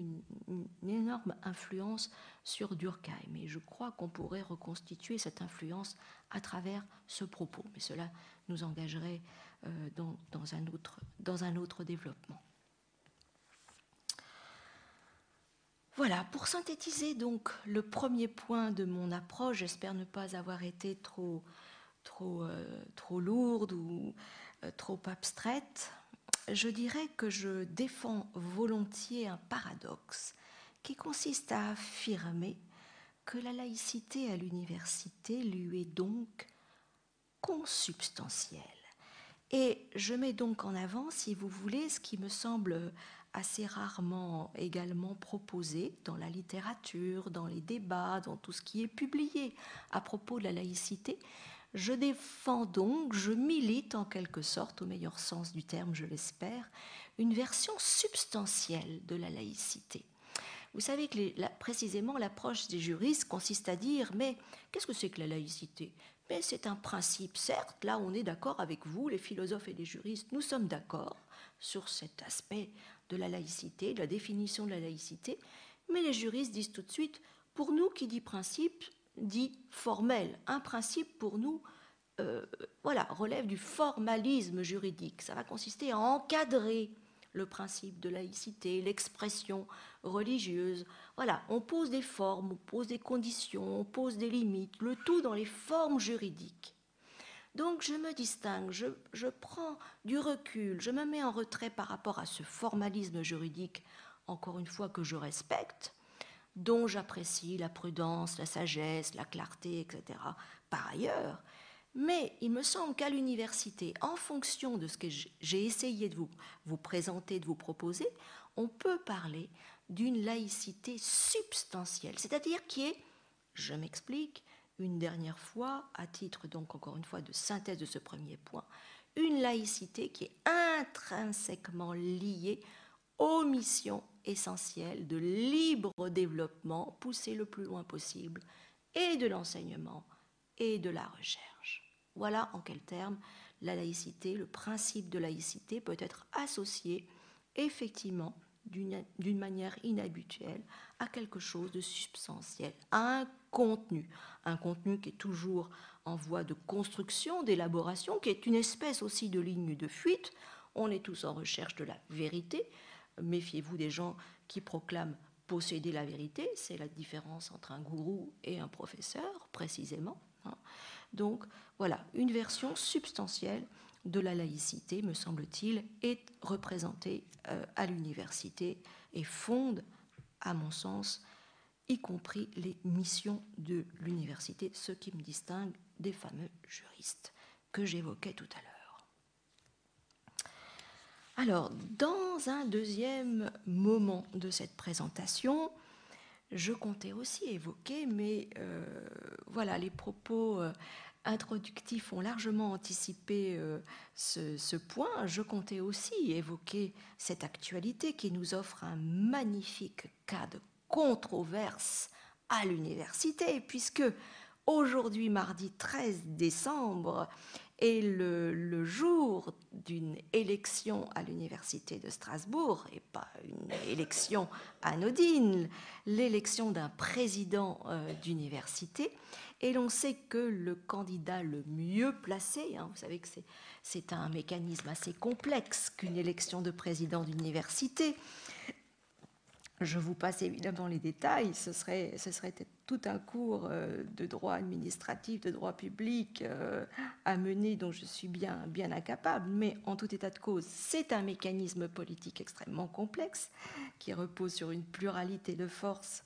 une, énorme influence sur Durkheim et je crois qu'on pourrait reconstituer cette influence à travers ce propos, mais cela nous engagerait dans un autre développement. Voilà, pour synthétiser donc le premier point de mon approche, j'espère ne pas avoir été trop, trop, euh, trop lourde ou euh, trop abstraite, je dirais que je défends volontiers un paradoxe qui consiste à affirmer que la laïcité à l'université lui est donc consubstantielle. Et je mets donc en avant, si vous voulez, ce qui me semble assez rarement également proposé dans la littérature, dans les débats, dans tout ce qui est publié à propos de la laïcité. Je défends donc, je milite en quelque sorte, au meilleur sens du terme, je l'espère, une version substantielle de la laïcité. Vous savez que précisément l'approche des juristes consiste à dire mais qu'est-ce que c'est que la laïcité? Mais c'est un principe, certes, là on est d'accord avec vous, les philosophes et les juristes, nous sommes d'accord sur cet aspect de la laïcité, de la définition de la laïcité, mais les juristes disent tout de suite, pour nous, qui dit principe, dit formel. Un principe, pour nous, euh, voilà, relève du formalisme juridique. Ça va consister à encadrer le principe de laïcité, l'expression religieuse. Voilà, on pose des formes, on pose des conditions, on pose des limites, le tout dans les formes juridiques. Donc je me distingue, je, prends du recul, je me mets en retrait par rapport à ce formalisme juridique, encore une fois, que je respecte, dont j'apprécie la prudence, la sagesse, la clarté, etc. Par ailleurs, mais il me semble qu'à l'université, en fonction de ce que j'ai essayé de vous, vous présenter, de vous proposer, on peut parler d'une laïcité substantielle, c'est-à-dire qui est, je m'explique, une dernière fois, à titre donc encore une fois de synthèse de ce premier point, une laïcité qui est intrinsèquement liée aux missions essentielles de libre développement poussé le plus loin possible et de l'enseignement et de la recherche. Voilà en quels termes la laïcité, le principe de laïcité peut être associé effectivement d'une manière inhabituelle à quelque chose de substantiel, à un contenu, un contenu qui est toujours en voie de construction, d'élaboration, qui est une espèce aussi de ligne de fuite. On est tous en recherche de la vérité. Méfiez-vous des gens qui proclament posséder la vérité, c'est la différence entre un gourou et un professeur, précisément. Hein. Donc voilà, une version substantielle de la laïcité, me semble-t-il, est représentée euh, à l'université et fonde, à mon sens, y compris les missions de l'université, ce qui me distingue des fameux juristes que j'évoquais tout à l'heure. Alors, dans un deuxième moment de cette présentation, je comptais aussi évoquer, mais euh, voilà, les propos euh, introductifs ont largement anticipé euh, ce, point. Je comptais aussi évoquer cette actualité qui nous offre un magnifique cas de controverse à l'université, puisque aujourd'hui, mardi 13 décembre, est le, jour d'une élection à l'université de Strasbourg, et pas une élection anodine, l'élection d'un président euh, d'université. Et l'on sait que le candidat le mieux placé, hein, vous savez que c'est un mécanisme assez complexe qu'une élection de président d'université, je vous passe évidemment les détails, ce serait, tout un cours euh, de droit administratif, de droit public euh, à mener dont je suis bien incapable, mais en tout état de cause, c'est un mécanisme politique extrêmement complexe qui repose sur une pluralité de forces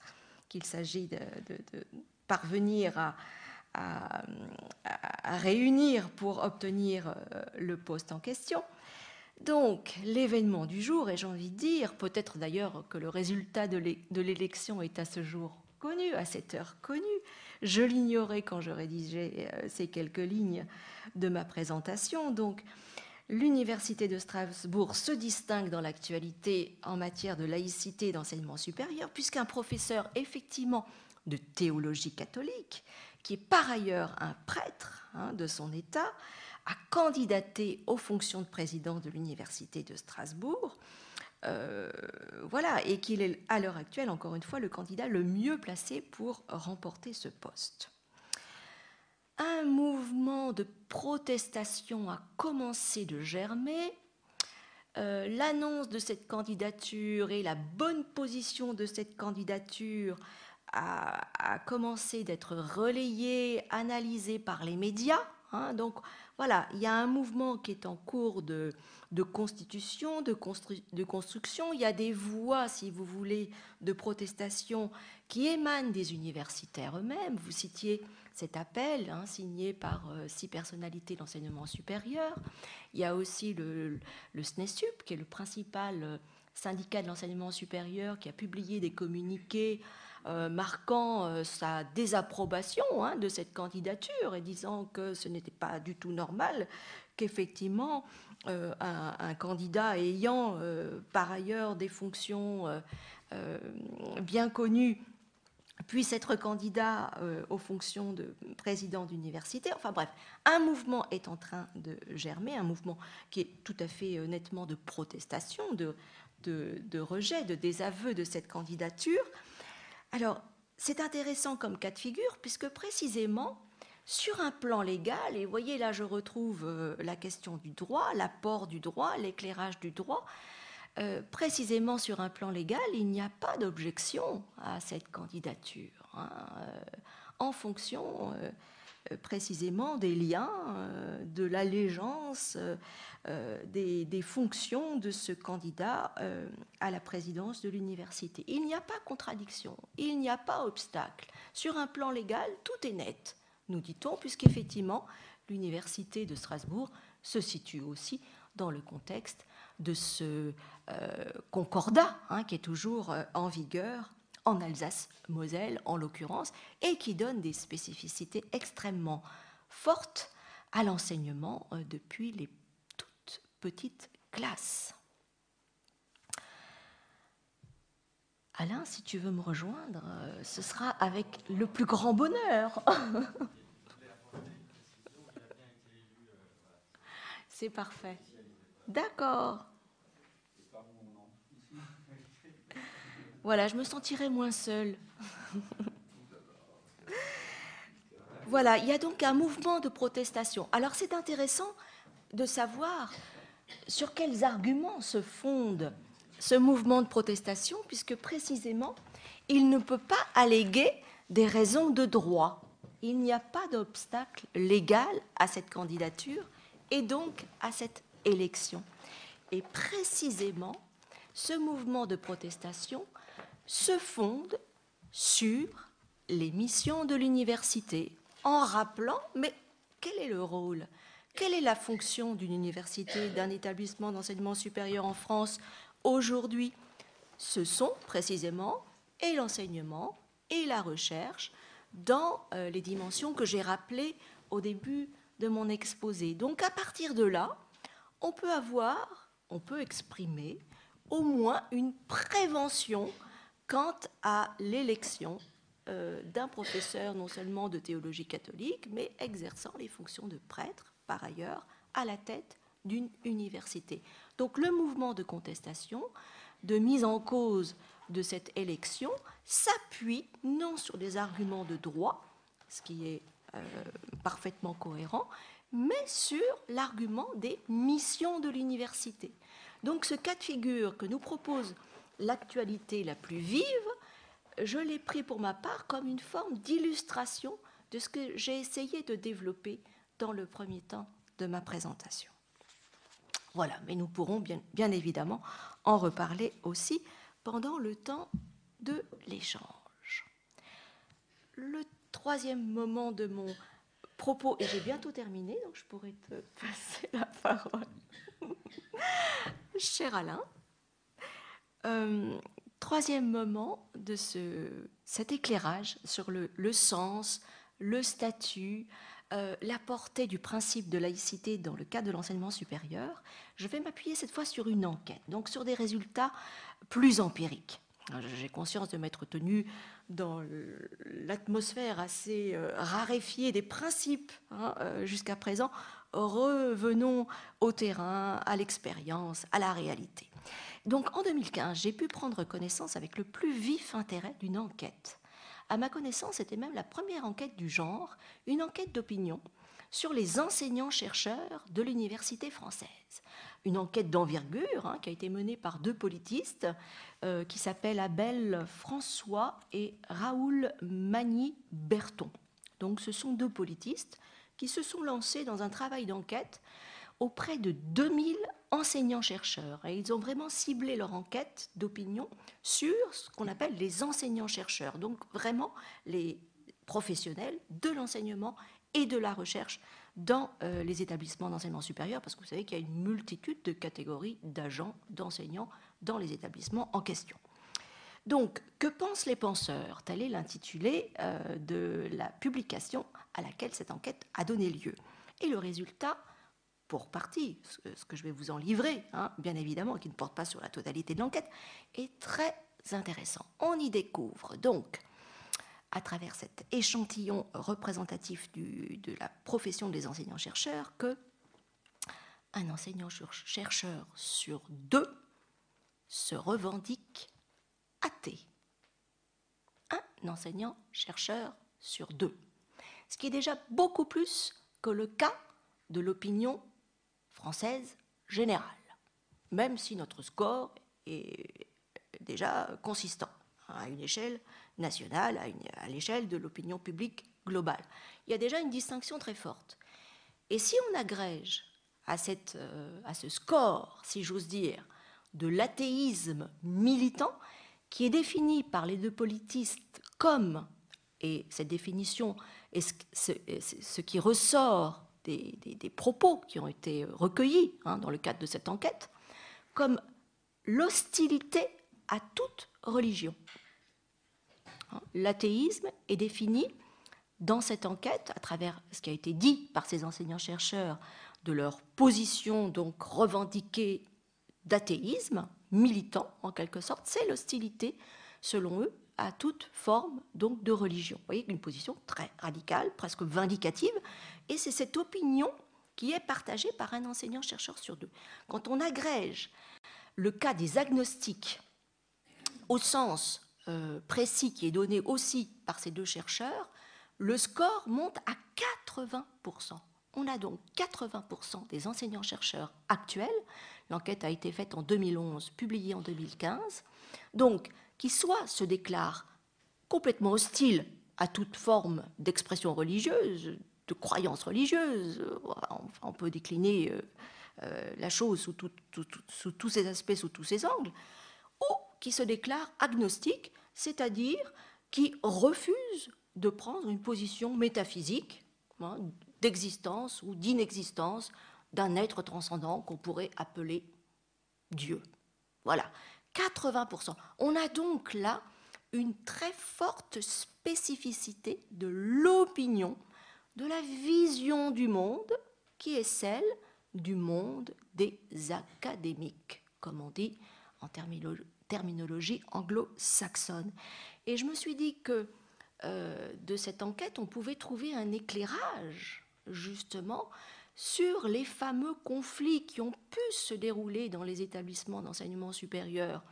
qu'il s'agit de, parvenir à, réunir pour obtenir euh, le poste en question. Donc, l'événement du jour, et j'ai envie de dire, peut-être d'ailleurs que le résultat de l'élection est à ce jour connu, à cette heure connue. Je l'ignorais quand je rédigeais euh, ces quelques lignes de ma présentation. Donc, l'Université de Strasbourg se distingue dans l'actualité en matière de laïcité d'enseignement supérieur, puisqu'un professeur, effectivement, de théologie catholique, qui est par ailleurs un prêtre hein, de son État, a candidaté aux fonctions de président de l'Université de Strasbourg. Euh, voilà, et qu'il est à l'heure actuelle, encore une fois, le candidat le mieux placé pour remporter ce poste. Un mouvement de protestation a commencé de germer. Euh, l'annonce de cette candidature et la bonne position de cette candidature a, a commencé d'être relayée, analysée par les médias. Hein, donc voilà, il y a un mouvement qui est en cours de, constitution, de, construction. Il y a des voix, si vous voulez, de protestation qui émanent des universitaires eux-mêmes. Vous citiez cet appel hein, signé par euh, six personnalités d'enseignement supérieur. Il y a aussi le, le SNESUP, qui est le principal euh, syndicat de l'enseignement supérieur, qui a publié des communiqués euh, marquant euh, sa désapprobation hein, de cette candidature et disant que ce n'était pas du tout normal qu'effectivement euh, un, candidat ayant par ailleurs des fonctions bien connues puisse être candidat aux fonctions de président d'université. Enfin bref, un mouvement est en train de germer, un mouvement qui est tout à fait nettement de protestation, de, de rejet, de désaveu de cette candidature. Alors, c'est intéressant comme cas de figure, puisque précisément, sur un plan légal, et vous voyez là je retrouve euh, la question du droit, l'apport du droit, l'éclairage du droit, euh, précisément sur un plan légal, il n'y a pas d'objection à cette candidature, hein, euh, en fonction précisément des liens, de l'allégeance, euh, des, fonctions de ce candidat euh, à la présidence de l'université. Il n'y a pas contradiction, il n'y a pas obstacle. Sur un plan légal, tout est net, nous dit-on, puisqu'effectivement, l'université de Strasbourg se situe aussi dans le contexte de ce euh, concordat hein, qui est toujours en vigueur en Alsace-Moselle en l'occurrence, et qui donne des spécificités extrêmement fortes à l'enseignement depuis les petite classe. Alain, si tu veux me rejoindre, euh, ce sera avec le plus grand bonheur. C'est parfait. D'accord. Voilà, je me sentirai moins seule. voilà, il y a donc un mouvement de protestation. Alors c'est intéressant de savoir sur quels arguments se fonde ce mouvement de protestation, puisque précisément, il ne peut pas alléguer des raisons de droit. Il n'y a pas d'obstacle légal à cette candidature et donc à cette élection. Et précisément, ce mouvement de protestation se fonde sur les missions de l'université, en rappelant, mais quel est le rôle? Quelle est la fonction d'une université, d'un établissement d'enseignement supérieur en France aujourd'hui? Ce sont précisément et l'enseignement et la recherche dans euh, les dimensions que j'ai rappelées au début de mon exposé. Donc à partir de là, on peut avoir, on peut exprimer au moins une prévention quant à l'élection euh, d'un professeur non seulement de théologie catholique, mais exerçant les fonctions de prêtre, par ailleurs, à la tête d'une université. Donc le mouvement de contestation, de mise en cause de cette élection, s'appuie non sur des arguments de droit, ce qui est euh, parfaitement cohérent, mais sur l'argument des missions de l'université. Donc ce cas de figure que nous propose l'actualité la plus vive, je l'ai pris pour ma part comme une forme d'illustration de ce que j'ai essayé de développer dans le premier temps de ma présentation. Voilà, mais nous pourrons bien, évidemment en reparler aussi pendant le temps de l'échange. Le troisième moment de mon propos, et j'ai bientôt terminé, donc je pourrais te passer la parole. Cher Alain, euh, troisième moment de ce, cet éclairage sur le, sens, le statut, euh, la portée du principe de laïcité dans le cadre de l'enseignement supérieur, je vais m'appuyer cette fois sur une enquête, donc sur des résultats plus empiriques. J'ai conscience de m'être tenu dans l'atmosphère assez euh, raréfiée des principes hein, jusqu'à présent. Revenons au terrain, à l'expérience, à la réalité. Donc en 2015, j'ai pu prendre connaissance avec le plus vif intérêt d'une enquête. À ma connaissance, c'était même la première enquête du genre, une enquête d'opinion sur les enseignants-chercheurs de l'université française. Une enquête d'envergure hein, qui a été menée par deux politistes euh, qui s'appellent Abel François et Raoul Magny-Berton. Donc ce sont deux politistes qui se sont lancés dans un travail d'enquête auprès de 2000 enseignants-chercheurs. Et ils ont vraiment ciblé leur enquête d'opinion sur ce qu'on appelle les enseignants-chercheurs, donc vraiment les professionnels de l'enseignement et de la recherche dans euh, les établissements d'enseignement supérieur, parce que vous savez qu'il y a une multitude de catégories d'agents, d'enseignants dans les établissements en question. Donc, que pensent les penseurs? Tel est l'intitulé euh, de la publication à laquelle cette enquête a donné lieu. Et le résultat pour partie, ce que je vais vous en livrer, hein, bien évidemment, qui ne porte pas sur la totalité de l'enquête, est très intéressant. On y découvre donc, à travers cet échantillon représentatif de la profession des enseignants-chercheurs, que un enseignant-chercheur sur deux se revendique athée. Un enseignant-chercheur sur deux. Ce qui est déjà beaucoup plus que le cas de l'opinion française générale, même si notre score est déjà consistant à une échelle nationale, à, l'échelle de l'opinion publique globale. Il y a déjà une distinction très forte. Et si on agrège à, cette, euh, à ce score, si j'ose dire, de l'athéisme militant, qui est défini par les deux politistes comme, et cette définition est ce qui ressort des, propos qui ont été recueillis hein, dans le cadre de cette enquête, comme l'hostilité à toute religion. Hein, l'athéisme est défini dans cette enquête, à travers ce qui a été dit par ces enseignants-chercheurs, de leur position donc revendiquée d'athéisme, militant en quelque sorte, c'est l'hostilité, selon eux, à toute forme donc de religion. Vous voyez, une position très radicale, presque vindicative, et c'est cette opinion qui est partagée par un enseignant-chercheur sur deux. Quand on agrège le cas des agnostiques au sens euh, précis qui est donné aussi par ces deux chercheurs, le score monte à 80%. On a donc 80% des enseignants-chercheurs actuels, l'enquête a été faite en 2011, publiée en 2015, donc qui soit se déclarent complètement hostile à toute forme d'expression religieuse, de croyance religieuse. on peut décliner euh, euh, la chose sous, tous ses aspects, sous tous ses angles, ou qui se déclare agnostique, c'est-à-dire qui refuse de prendre une position métaphysique hein, d'existence ou d'inexistence d'un être transcendant qu'on pourrait appeler Dieu. Voilà, 80%. On a donc là une très forte spécificité de l'opinion, de la vision du monde qui est celle du monde des académiques, comme on dit en terminologie anglo-saxonne. Et je me suis dit que euh, de cette enquête, on pouvait trouver un éclairage, justement, sur les fameux conflits qui ont pu se dérouler dans les établissements d'enseignement supérieur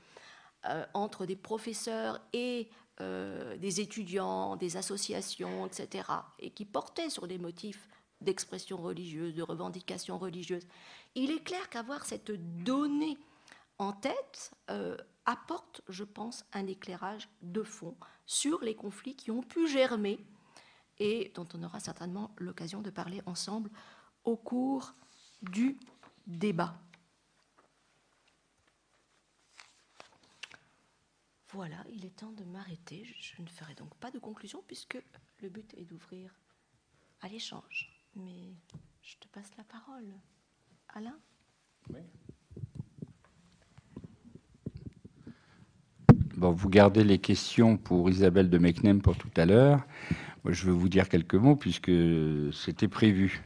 euh, entre des professeurs et euh, des étudiants, des associations, etc., et qui portaient sur des motifs d'expression religieuse, de revendication religieuse. Il est clair qu'avoir cette donnée en tête euh, apporte, je pense, un éclairage de fond sur les conflits qui ont pu germer et dont on aura certainement l'occasion de parler ensemble au cours du débat. Voilà, il est temps de m'arrêter. Je ne ferai donc pas de conclusion puisque le but est d'ouvrir à l'échange. Mais je te passe la parole. Alain.
Bon, vous gardez les questions pour Isabelle de Mecnem pour tout à l'heure. Moi, je veux vous dire quelques mots puisque c'était prévu,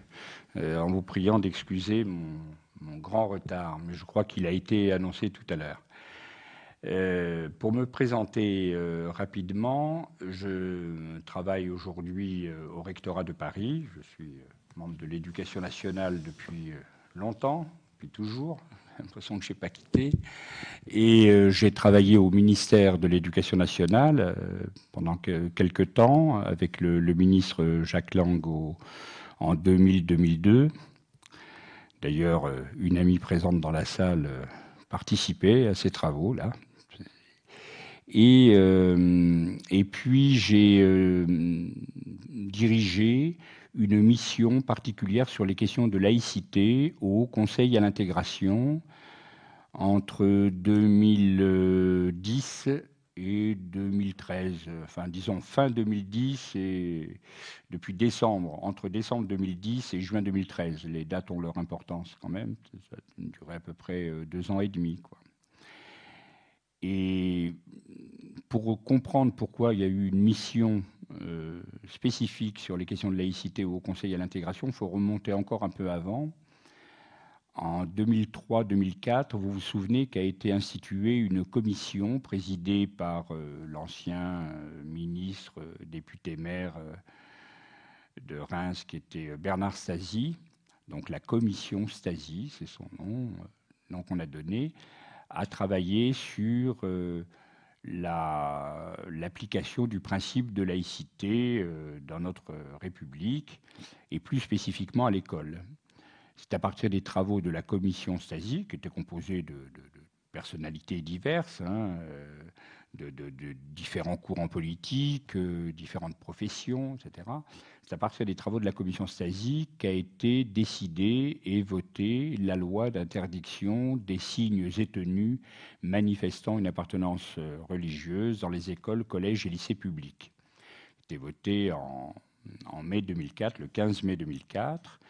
euh, en vous priant d'excuser mon, grand retard, mais je crois qu'il a été annoncé tout à l'heure. Euh, pour me présenter euh, rapidement, je travaille aujourd'hui au rectorat de Paris. Je suis membre de l'éducation nationale depuis longtemps, depuis toujours, l'impression que je n'ai pas quitté. Et euh, j'ai travaillé au ministère de l'Éducation nationale euh, pendant quelques temps avec le, ministre Jacques Lang en 2000-2002. D'ailleurs, euh, une amie présente dans la salle participait à ces travaux-là. Et, et puis j'ai dirigé une mission particulière sur les questions de laïcité au Conseil à l'intégration entre 2010 et 2013, enfin disons fin 2010 et depuis décembre, entre décembre 2010 et juin 2013. Les dates ont leur importance quand même, ça a duré à peu près euh, deux ans et demi. Et pour comprendre pourquoi il y a eu une mission euh, spécifique sur les questions de laïcité au Conseil à l'intégration, il faut remonter encore un peu avant. En 2003-2004, vous vous souvenez qu'a été instituée une commission présidée par euh, l'ancien euh, ministre, député maire de Reims, qui était Bernard Stasi, donc la commission Stasi, c'est son nom, nom qu'on a donné, a travaillé sur l'application du principe de laïcité euh, dans notre République et plus spécifiquement à l'école. C'est à partir des travaux de la commission Stasi, qui était composée de, personnalités diverses, hein, de, différents courants politiques, euh, différentes professions, etc. C'est à partir des travaux de la commission Stasi qu'a été décidée et votée la loi d'interdiction des signes et tenues manifestant une appartenance euh, religieuse dans les écoles, collèges et lycées publics. C'était voté en mai 2004, le 15 mai 2004.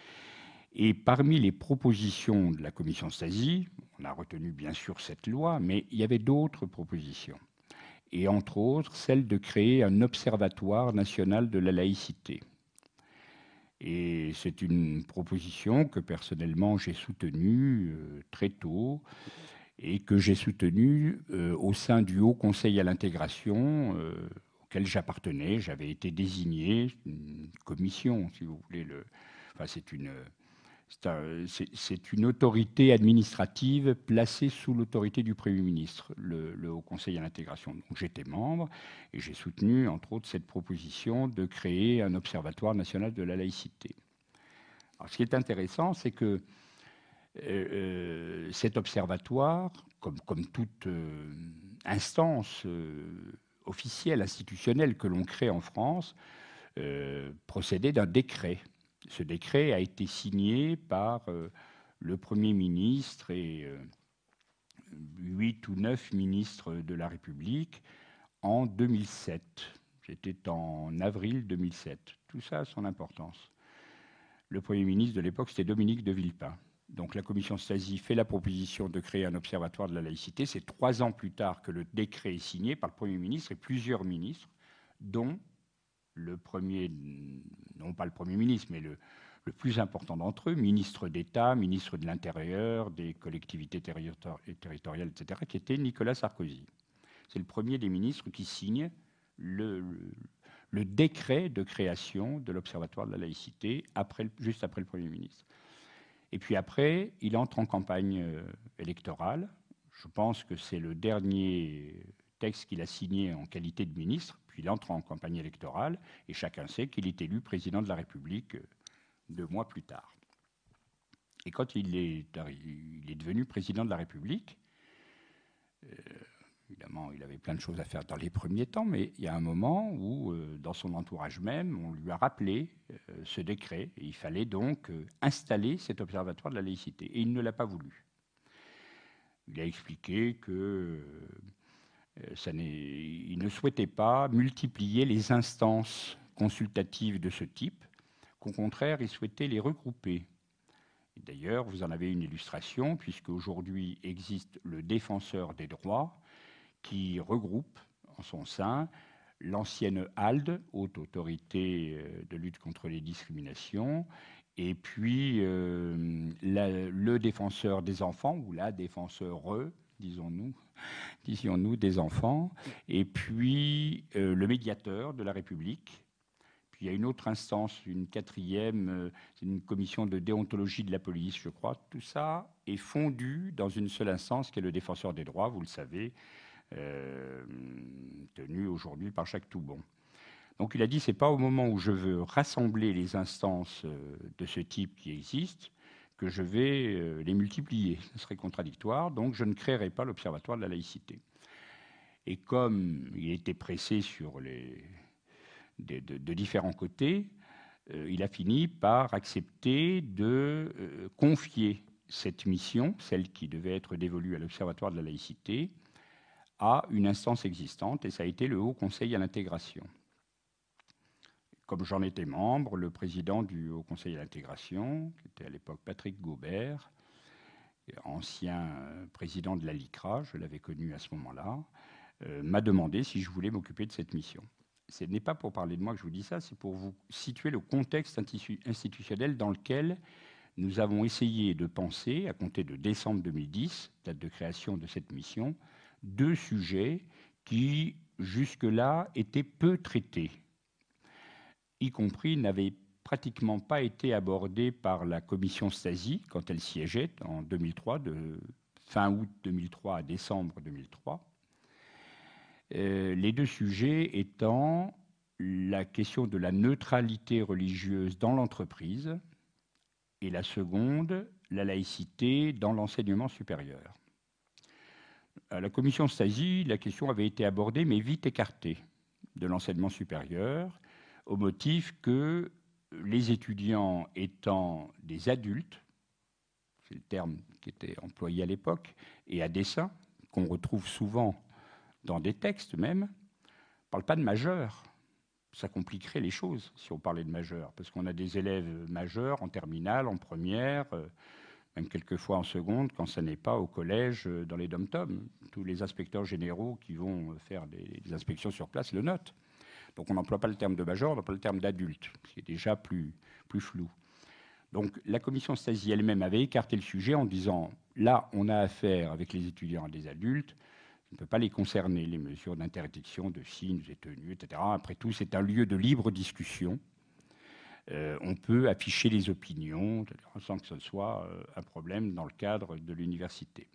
Et parmi les propositions de la commission Stasi, on a retenu bien sûr cette loi, mais il y avait d'autres propositions et entre autres celle de créer un observatoire national de la laïcité. Et c'est une proposition que personnellement j'ai soutenue euh, très tôt et que j'ai soutenue euh, au sein du Haut Conseil à l'intégration euh, auquel j'appartenais. J'avais été désigné, une commission, si vous voulez. Le... Enfin, c'est une c'est une autorité administrative placée sous l'autorité du Premier ministre, le, Haut Conseil à l'intégration. J'étais membre et j'ai soutenu, entre autres, cette proposition de créer un observatoire national de la laïcité. Ce qui est intéressant, c'est que euh, euh, cet observatoire, comme, toute euh, instance officiel, institutionnel que l'on crée en France procédait d'un décret. Ce décret a été signé par le Premier ministre et huit ou neuf ministres de la République en 2007. C'était en avril 2007. Tout ça a son importance. Le Premier ministre de l'époque, c'était Dominique de Villepin. Donc la commission Stasi fait la proposition de créer un observatoire de la laïcité. C'est trois ans plus tard que le décret est signé par le Premier ministre et plusieurs ministres, dont le premier, non pas le Premier ministre, mais le, plus important d'entre eux, ministre d'État, ministre de l'Intérieur, des collectivités territoriales, etc., qui était Nicolas Sarkozy. C'est le premier des ministres qui signe le, décret de création de l'Observatoire de la laïcité, juste après le Premier ministre. Et puis après, il entre en campagne euh, électorale. Je pense que c'est le dernier texte qu'il a signé en qualité de ministre, il entre en campagne électorale, et chacun sait qu'il est élu président de la République euh, deux mois plus tard. Et quand il est, devenu président de la République, euh, évidemment, il avait plein de choses à faire dans les premiers temps, mais il y a un moment où, euh, dans son entourage même, on lui a rappelé ce décret. Et il fallait donc installer cet observatoire de la laïcité. Et il ne l'a pas voulu. Il a expliqué que ça il ne souhaitait pas multiplier les instances consultatives de ce type qu'au contraire, il souhaitait les regrouper. D'ailleurs, vous en avez une illustration, puisque aujourd'hui existe le défenseur des droits, qui regroupe en son sein l'ancienne ALDE, Haute Autorité euh, de lutte contre les discriminations, et puis euh, le défenseur des enfants, ou la défenseur, disons-nous, disions-nous, des enfants, et puis euh, le médiateur de la République, il y a une autre instance, une quatrième, euh, une commission de déontologie de la police, je crois. Tout ça est fondu dans une seule instance qui est le défenseur des droits, vous le savez, euh, tenu aujourd'hui par Jacques Toubon. Donc il a dit, c'est pas au moment où je veux rassembler les instances euh, de ce type qui existent que je vais les multiplier. Ce serait contradictoire, donc je ne créerai pas l'Observatoire de la laïcité. Et comme il était pressé sur les, de, différents côtés, euh, il a fini par accepter de euh, confier cette mission, celle qui devait être dévolue à l'Observatoire de la laïcité, à une instance existante, et ça a été le Haut Conseil à l'intégration. Comme j'en étais membre, le président du Haut Conseil à l'intégration, qui était à l'époque Patrick Gaubert, ancien euh, président de la LICRA, je l'avais connu à ce moment-là, m'a demandé si je voulais m'occuper de cette mission. Ce n'est pas pour parler de moi que je vous dis ça, c'est pour vous situer le contexte institutionnel dans lequel nous avons essayé de penser, à compter de décembre 2010, date de création de cette mission, deux sujets qui, jusque-là, étaient peu traités, y compris n'avaient pratiquement pas été abordés par la commission Stasi quand elle siégeait en 2003, de fin août 2003 à décembre 2003. Euh, les deux sujets étant la question de la neutralité religieuse dans l'entreprise et la seconde, la laïcité dans l'enseignement supérieur. À la commission Stasi, la question avait été abordée mais vite écartée de l'enseignement supérieur au motif que les étudiants étant des adultes, c'est le terme qui était employé à l'époque, et à dessein, qu'on retrouve souvent dans des textes même, ne parle pas de majeur. Ça compliquerait les choses si on parlait de majeur, parce qu'on a des élèves majeurs en terminale, en première, euh, même quelquefois en seconde, quand ça n'est pas au collège, euh, dans les dom-toms. Tous les inspecteurs généraux qui vont faire des, inspections sur place le notent. Donc on n'emploie pas le terme de majeur, on emploie le terme d'adulte, ce qui est déjà plus, flou. Donc la commission Stasi elle-même avait écarté le sujet en disant là, on a affaire avec les étudiants à des adultes, ne peut pas les concerner, les mesures d'interdiction de signes et tenues, etc. Après tout, c'est un lieu de libre discussion. Euh, on peut afficher les opinions sans que ce soit euh, un problème dans le cadre de l'université.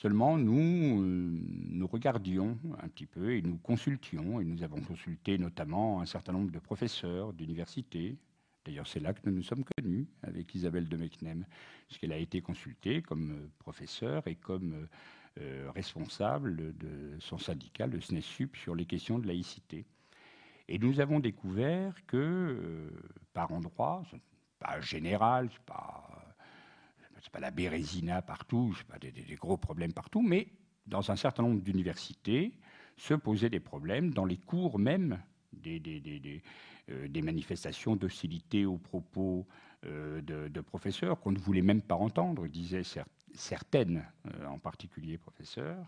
Seulement, nous, euh, nous regardions un petit peu et nous consultions, et nous avons consulté notamment un certain nombre de professeurs d'université, D'ailleurs, c'est là que nous nous sommes connus avec Isabelle de Mecnem, puisqu'elle a été consultée comme euh, professeure et comme euh, responsable de son syndicat, le SNESUP, sur les questions de laïcité. Et nous avons découvert que, par endroits, pas général, n'est pas, pas, la bérésina partout, ce pas des, des, gros problèmes partout, mais dans un certain nombre d'universités, se posaient des problèmes dans les cours même des, euh, manifestations d'hostilité aux propos euh, de, professeurs qu'on ne voulait même pas entendre, disaient certaines, euh, en particulier professeurs,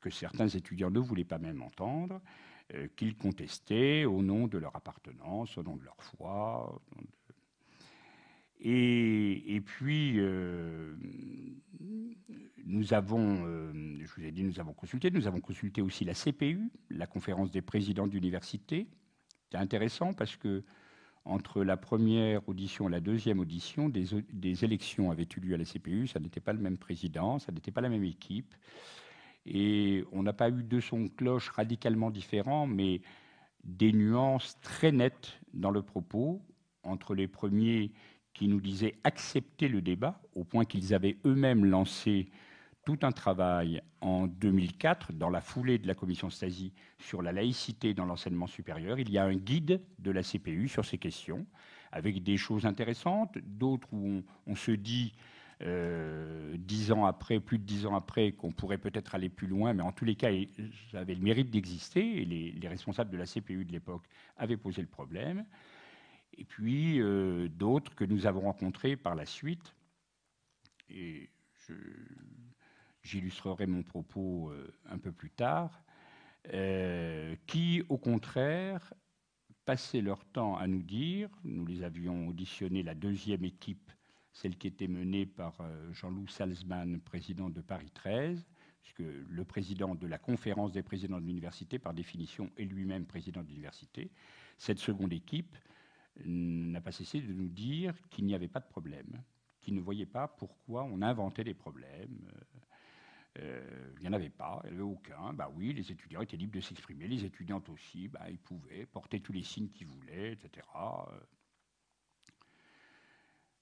que certains étudiants ne voulaient pas même entendre, qu'ils contestaient au nom de leur appartenance, au nom de leur foi. Et, puis, nous avons, je vous ai dit, nous avons consulté, nous avons consulté aussi la CPU, la conférence des présidents d'université, c'est intéressant parce que entre la première audition et la deuxième audition, des, élections avaient eu lieu à la CPU. Ça n'était pas le même président, ça n'était pas la même équipe. Et on n'a pas eu deux sons de cloche radicalement différents, mais des nuances très nettes dans le propos entre les premiers qui nous disaient accepter le débat, au point qu'ils avaient eux-mêmes lancé tout un travail en 2004 dans la foulée de la commission Stasi sur la laïcité dans l'enseignement supérieur. Il y a un guide de la CPU sur ces questions, avec des choses intéressantes, d'autres où on, se dit euh, ans après, plus de dix ans après, qu'on pourrait peut-être aller plus loin, mais en tous les cas, ça avait le mérite d'exister, et les, responsables de la CPU de l'époque avaient posé le problème. Et puis euh, d'autres que nous avons rencontrés par la suite. Et j'illustrerai mon propos euh, un peu plus tard, euh, qui, au contraire, passaient leur temps à nous dire, nous les avions auditionnés, la deuxième équipe, celle qui était menée par Jean-Loup Salzman, président de Paris 13, puisque le président de la conférence des présidents de l'université, par définition, est lui-même président de l'université. Cette seconde équipe n'a pas cessé de nous dire qu'il n'y avait pas de problème, qu'il ne voyait pas pourquoi on inventait des problèmes. Euh, il n'y en avait pas, il n'y en avait aucun. Bah oui, les étudiants étaient libres de s'exprimer, les étudiantes aussi, bah, ils pouvaient porter tous les signes qu'ils voulaient, etc.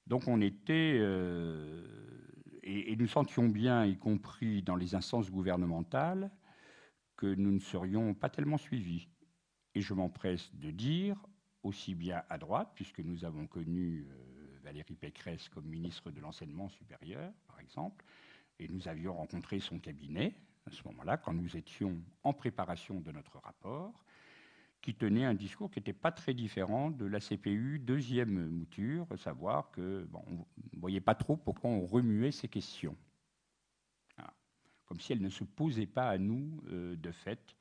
Donc on était, euh, et, nous sentions bien, y compris dans les instances gouvernementales, que nous ne serions pas tellement suivis. Et je m'empresse de dire, aussi bien à droite, puisque nous avons connu euh, Valérie Pécresse comme ministre de l'enseignement supérieur, par exemple, et nous avions rencontré son cabinet à ce moment-là, quand nous étions en préparation de notre rapport, qui tenait un discours qui n'était pas très différent de la CPU deuxième mouture, savoir que bon, on ne voyait pas trop pourquoi on remuait ces questions. Comme si elles ne se posaient pas à nous euh, de fait,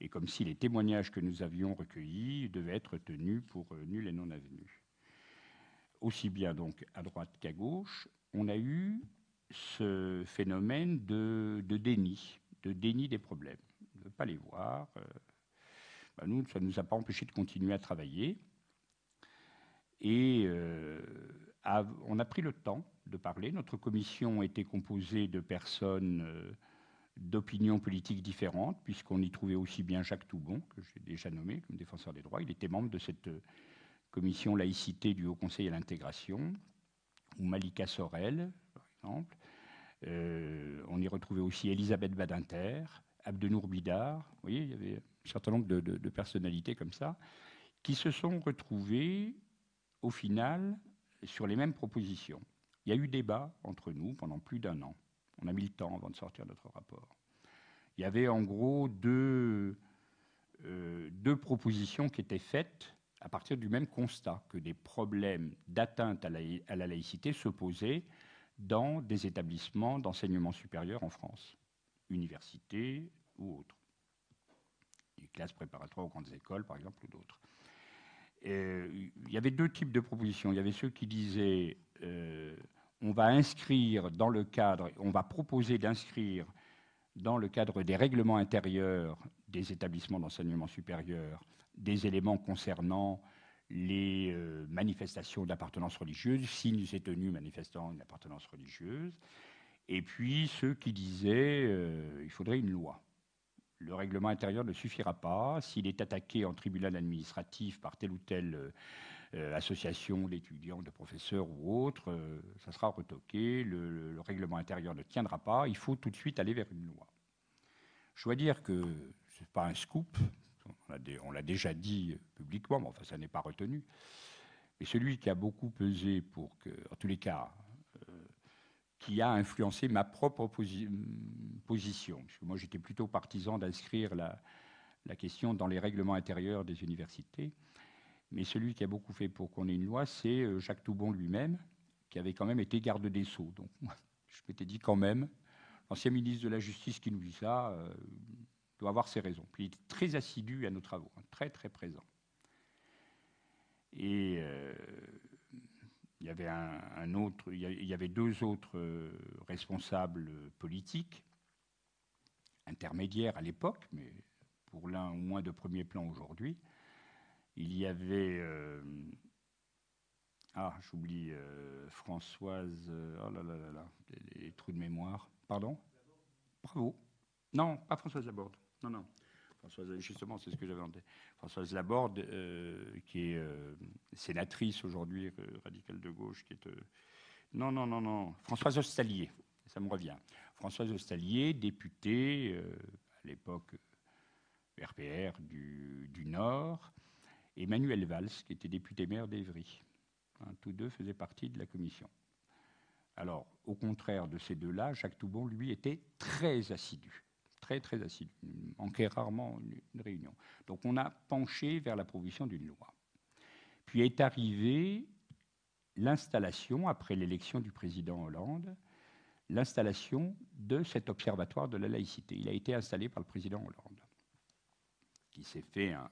et comme si les témoignages que nous avions recueillis devaient être tenus pour euh, nuls et non avenus. Aussi bien donc à droite qu'à gauche, on a eu ce phénomène de, déni, de déni des problèmes, de ne pas les voir. Euh, bah, nous, ça ne nous a pas empêché de continuer à travailler. Et euh, on a pris le temps de parler. Notre commission était composée de personnes d'opinions politiques différentes, puisqu'on y trouvait aussi bien Jacques Toubon, que j'ai déjà nommé comme défenseur des droits. Il était membre de cette commission laïcité du Haut Conseil à l'intégration, ou Malika Sorel, exemple. Euh, on y retrouvait aussi Elisabeth Badinter, Abdenour Bidar. Vous voyez, il y avait un certain nombre de, personnalités comme ça qui se sont retrouvées au final sur les mêmes propositions. Il y a eu débat entre nous pendant plus d'un an. On a mis le temps avant de sortir notre rapport. Il y avait en gros deux, euh, deux propositions qui étaient faites à partir du même constat que des problèmes d'atteinte à, la, laïcité se posaient dans des établissements d'enseignement supérieur en France, universités ou autres. Des classes préparatoires aux grandes écoles, par exemple, ou d'autres. il y avait deux types de propositions. Il y avait ceux qui disaient euh, on va inscrire dans le cadre, on va proposer d'inscrire dans le cadre des règlements intérieurs des établissements d'enseignement supérieur des éléments concernant les euh, manifestations d'appartenance religieuse, signes et tenues manifestant une appartenance religieuse, et puis ceux qui disaient euh, il faudrait une loi. Le règlement intérieur ne suffira pas. S'il est attaqué en tribunal administratif par tel ou tel association d'étudiants, de professeurs ou autres, ça sera retoqué, le, règlement intérieur ne tiendra pas, il faut tout de suite aller vers une loi. Je dois dire que ce n'est pas un scoop, on l'a déjà dit publiquement, mais enfin ça n'est pas retenu. Mais celui qui a beaucoup pesé pour que, en tous les cas, qui a influencé ma propre position. Parce que moi, j'étais plutôt partisan d'inscrire la, question dans les règlements intérieurs des universités. Mais celui qui a beaucoup fait pour qu'on ait une loi, c'est euh, Jacques Toubon lui-même, qui avait quand même été garde des Sceaux. Donc, je m'étais dit quand même, l'ancien ministre de la Justice qui nous dit ça euh, doit avoir ses raisons. Puis il était très assidu à nos travaux, hein, très très présent. Et euh, il y avait un, autre, deux autres responsables politiques, intermédiaires à l'époque, mais pour l'un au moins de premier plan aujourd'hui. Il y avait, euh, ah, j'oublie, euh, Françoise, oh là là là là, les, trous de mémoire, pardon? Bravo. Non, pas Françoise Laborde, non, non. Françoise, justement, c'est ce que j'avais en. Françoise Laborde, euh, qui est euh, sénatrice aujourd'hui, euh, radicale de gauche, qui est. non, non, non, non. Françoise Ostalier, ça me revient. Françoise Ostalier, députée, à l'époque RPR du, du, Nord, et Manuel Valls, qui était député maire d'Evry. Hein, tous deux faisaient partie de la commission. Alors, au contraire de ces deux-là, Jacques Toubon, lui, était très assidu très très assidu, manquait rarement une, réunion. Donc on a penché vers la provision d'une loi. Puis est arrivée l'installation, après l'élection du président Hollande, l'installation de cet observatoire de la laïcité. Il a été installé par le président Hollande, qui s'est fait un,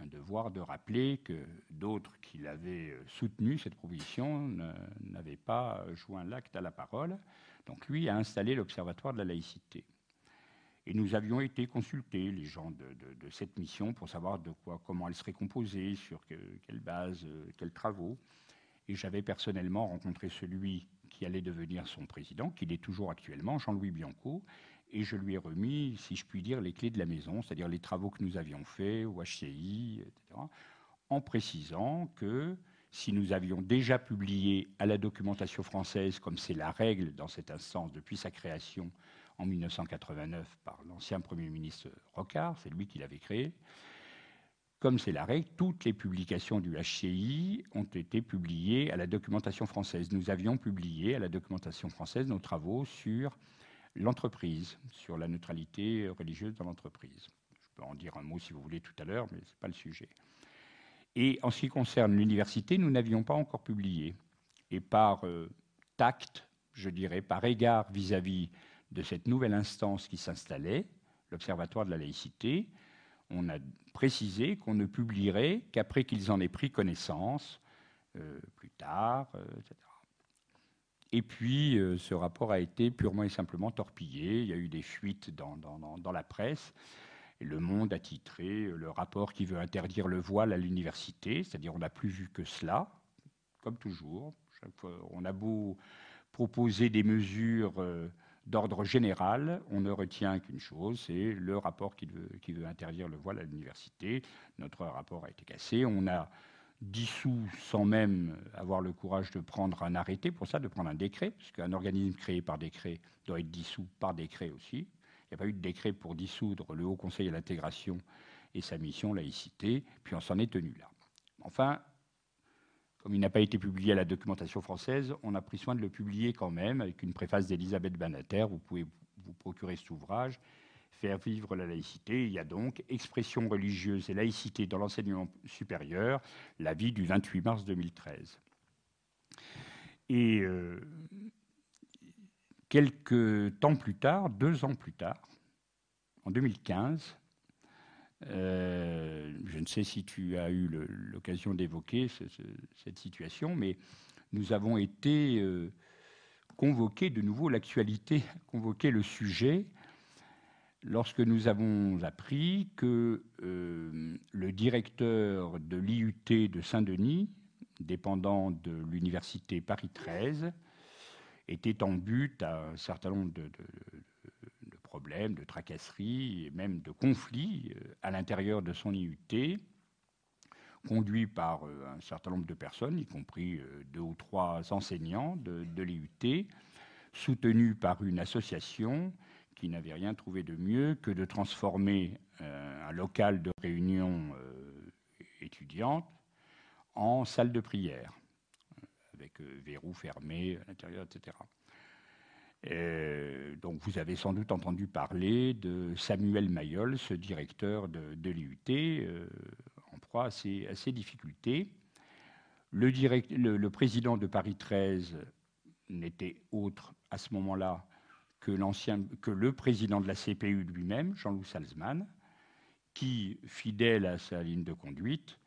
un, devoir de rappeler que d'autres qui l'avaient soutenu, cette proposition, n'avaient pas joint l'acte à la parole. Donc lui a installé l'observatoire de la laïcité. Et nous avions été consultés, les gens de, cette mission, pour savoir de quoi, comment elle serait composée, sur quelle base, euh, quels travaux. Et j'avais personnellement rencontré celui qui allait devenir son président, qui l'est toujours actuellement, Jean-Louis Bianco, et je lui ai remis, si je puis dire, les clés de la maison, c'est-à-dire les travaux que nous avions faits au HCI, etc., en précisant que si nous avions déjà publié à la documentation française, comme c'est la règle dans cette instance depuis sa création, en 1989 par l'ancien Premier ministre Rocard, c'est lui qui l'avait créé. Comme c'est la règle, toutes les publications du HCI ont été publiées à la documentation française. Nous avions publié à la documentation française nos travaux sur l'entreprise, sur la neutralité religieuse dans l'entreprise. Je peux en dire un mot si vous voulez tout à l'heure, mais ce n'est pas le sujet. Et en ce qui concerne l'université, nous n'avions pas encore publié. Et par euh, tact, je dirais, par égard vis-à-vis de cette nouvelle instance qui s'installait, l'Observatoire de la laïcité, on a précisé qu'on ne publierait qu'après qu'ils en aient pris connaissance, euh, plus tard, euh, etc. Et puis, euh, ce rapport a été purement et simplement torpillé. Il y a eu des fuites dans, dans la presse. Le Monde a titré le rapport qui veut interdire le voile à l'université, c'est-à-dire on n'a plus vu que cela, comme toujours. Chaque fois, on a beau proposer des mesures d'ordre général, on ne retient qu'une chose, c'est le rapport qui veut, qui veut, interdire le voile à l'université. Notre rapport a été cassé. On a dissous sans même avoir le courage de prendre un arrêté pour ça, de prendre un décret, puisqu'un organisme créé par décret doit être dissous par décret aussi. Il n'y a pas eu de décret pour dissoudre le Haut Conseil à l'intégration et sa mission laïcité, puis on s'en est tenu là. Enfin, comme il n'a pas été publié à la documentation française, on a pris soin de le publier quand même avec une préface d'Elisabeth Banater. Vous pouvez vous procurer cet ouvrage. Faire vivre la laïcité. Il y a donc Expression religieuse et laïcité dans l'enseignement supérieur, l'avis du 28 mars 2013. Et euh, quelques temps plus tard, deux ans plus tard, en 2015, euh, je ne sais si tu as eu l'occasion d'évoquer cette situation, mais nous avons été euh, convoqués de nouveau, l'actualité convoqué le sujet, lorsque nous avons appris que euh, le directeur de l'IUT de Saint-Denis, dépendant de l'université Paris 13, était en but à un certain nombre de problèmes, de tracasseries et même de conflits euh, à l'intérieur de son IUT conduit par un certain nombre de personnes, y compris deux ou trois enseignants de, l'IUT, soutenu par une association qui n'avait rien trouvé de mieux que de transformer un local de réunion étudiante en salle de prière, avec verrou fermé à l'intérieur, etc. Euh, donc vous avez sans doute entendu parler de Samuel Mayol, ce directeur de, l'IUT, euh, en proie à ces, difficultés. Le, le, président de Paris 13 n'était autre à ce moment-là que, que le président de la CPU lui-même, Jean-Louis Salzman, qui, fidèle à sa ligne de conduite,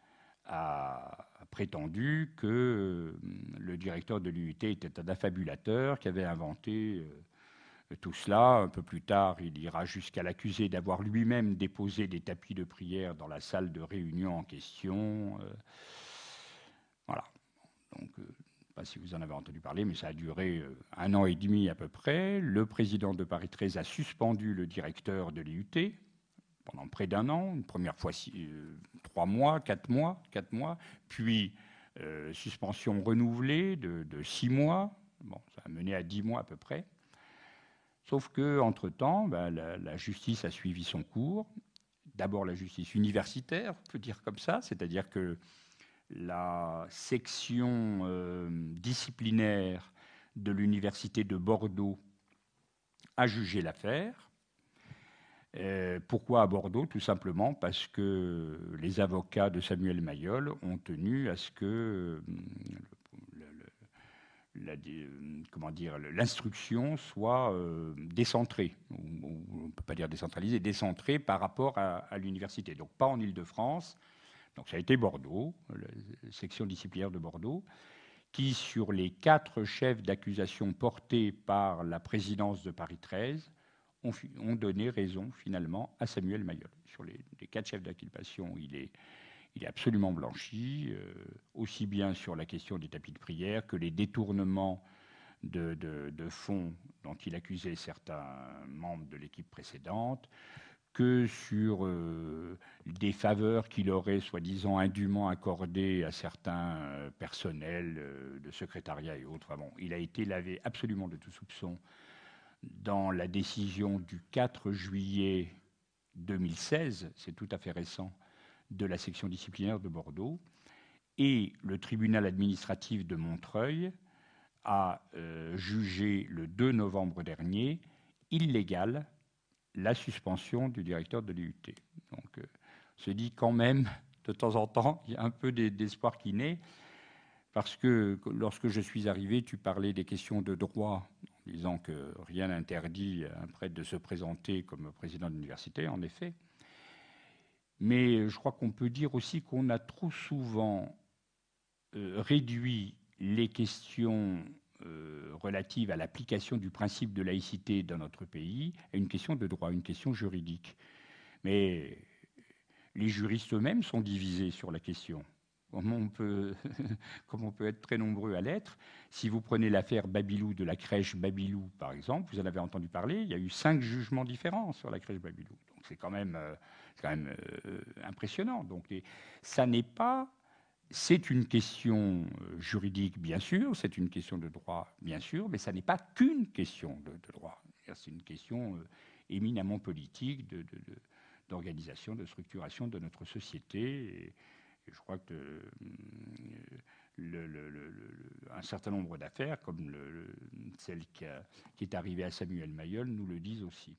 a prétendu que euh, le directeur de l'UIT était un affabulateur qui avait inventé euh, tout cela. Un peu plus tard, il ira jusqu'à l'accuser d'avoir lui-même déposé des tapis de prière dans la salle de réunion en question. Euh. voilà. Donc, si vous en avez entendu parler, mais ça a duré un an et demi à peu près. Le président de Paris 13 a suspendu le directeur de l'IUT pendant près d'un an, une première fois euh, trois mois, quatre mois, quatre mois, puis euh, suspension renouvelée de, six mois. Bon, ça a mené à dix mois à peu près. Sauf que entre temps, ben, la, justice a suivi son cours. D'abord la justice universitaire, on peut dire comme ça, c'est-à-dire que la section euh, disciplinaire de l'université de Bordeaux a jugé l'affaire euh, pourquoi à Bordeaux? Tout simplement parce que les avocats de Samuel Mayol ont tenu à ce que comment dire, l'instruction soit euh, décentrée, on ne peut pas dire décentralisée, décentrée par rapport à, l'université. Donc pas en Ile-de-France. Donc ça a été Bordeaux, la section disciplinaire de Bordeaux, qui, sur les quatre chefs d'accusation portés par la présidence de Paris 13, ont, donné raison finalement à Samuel Mayol. Sur les, quatre chefs est, il est absolument blanchi, euh, aussi bien sur la question des tapis de prière que les détournements de, fonds dont il accusait certains membres de l'équipe précédente, que sur euh, des faveurs qu'il aurait soi-disant indûment accordées à certains euh, personnels de secrétariat et autres. bon, il a été lavé absolument de tout soupçon dans la décision du 4 juillet 2016, c'est tout à fait récent, de la section disciplinaire de Bordeaux, et le tribunal administratif de Montreuil a euh, jugé le 2 novembre dernier illégale la suspension du directeur de l'IUT. Donc, euh, se dit quand même, de temps en temps, il y a un peu d'espoir qui naît, parce que lorsque je suis arrivé, tu parlais des questions de droit disant que rien n'interdit un prêtre de se présenter comme président de l'université, en effet. Mais je crois qu'on peut dire aussi qu'on a trop souvent euh, réduit les questions euh, relatives à l'application du principe de laïcité dans notre pays à une question de droit, une question juridique. Mais les juristes eux-mêmes sont divisés sur la question comme on peut, on peut être très nombreux à l'être? Si vous prenez l'affaire Babilou de la crèche Babilou, par exemple, vous en avez entendu parler, il y a eu cinq jugements différents sur la crèche Babilou. Donc c'est quand même, euh, quand même euh, impressionnant. Donc ça n'est pas, c'est une question euh, juridique, bien sûr, c'est une question de droit, bien sûr, mais ça n'est pas qu'une question de, droit. C'est une question éminemment politique, d'organisation, de, de, structuration de notre société. Et, je crois que euh, un certain nombre d'affaires, comme celle qui, qui est arrivée à Samuel Mayol, nous le disent aussi.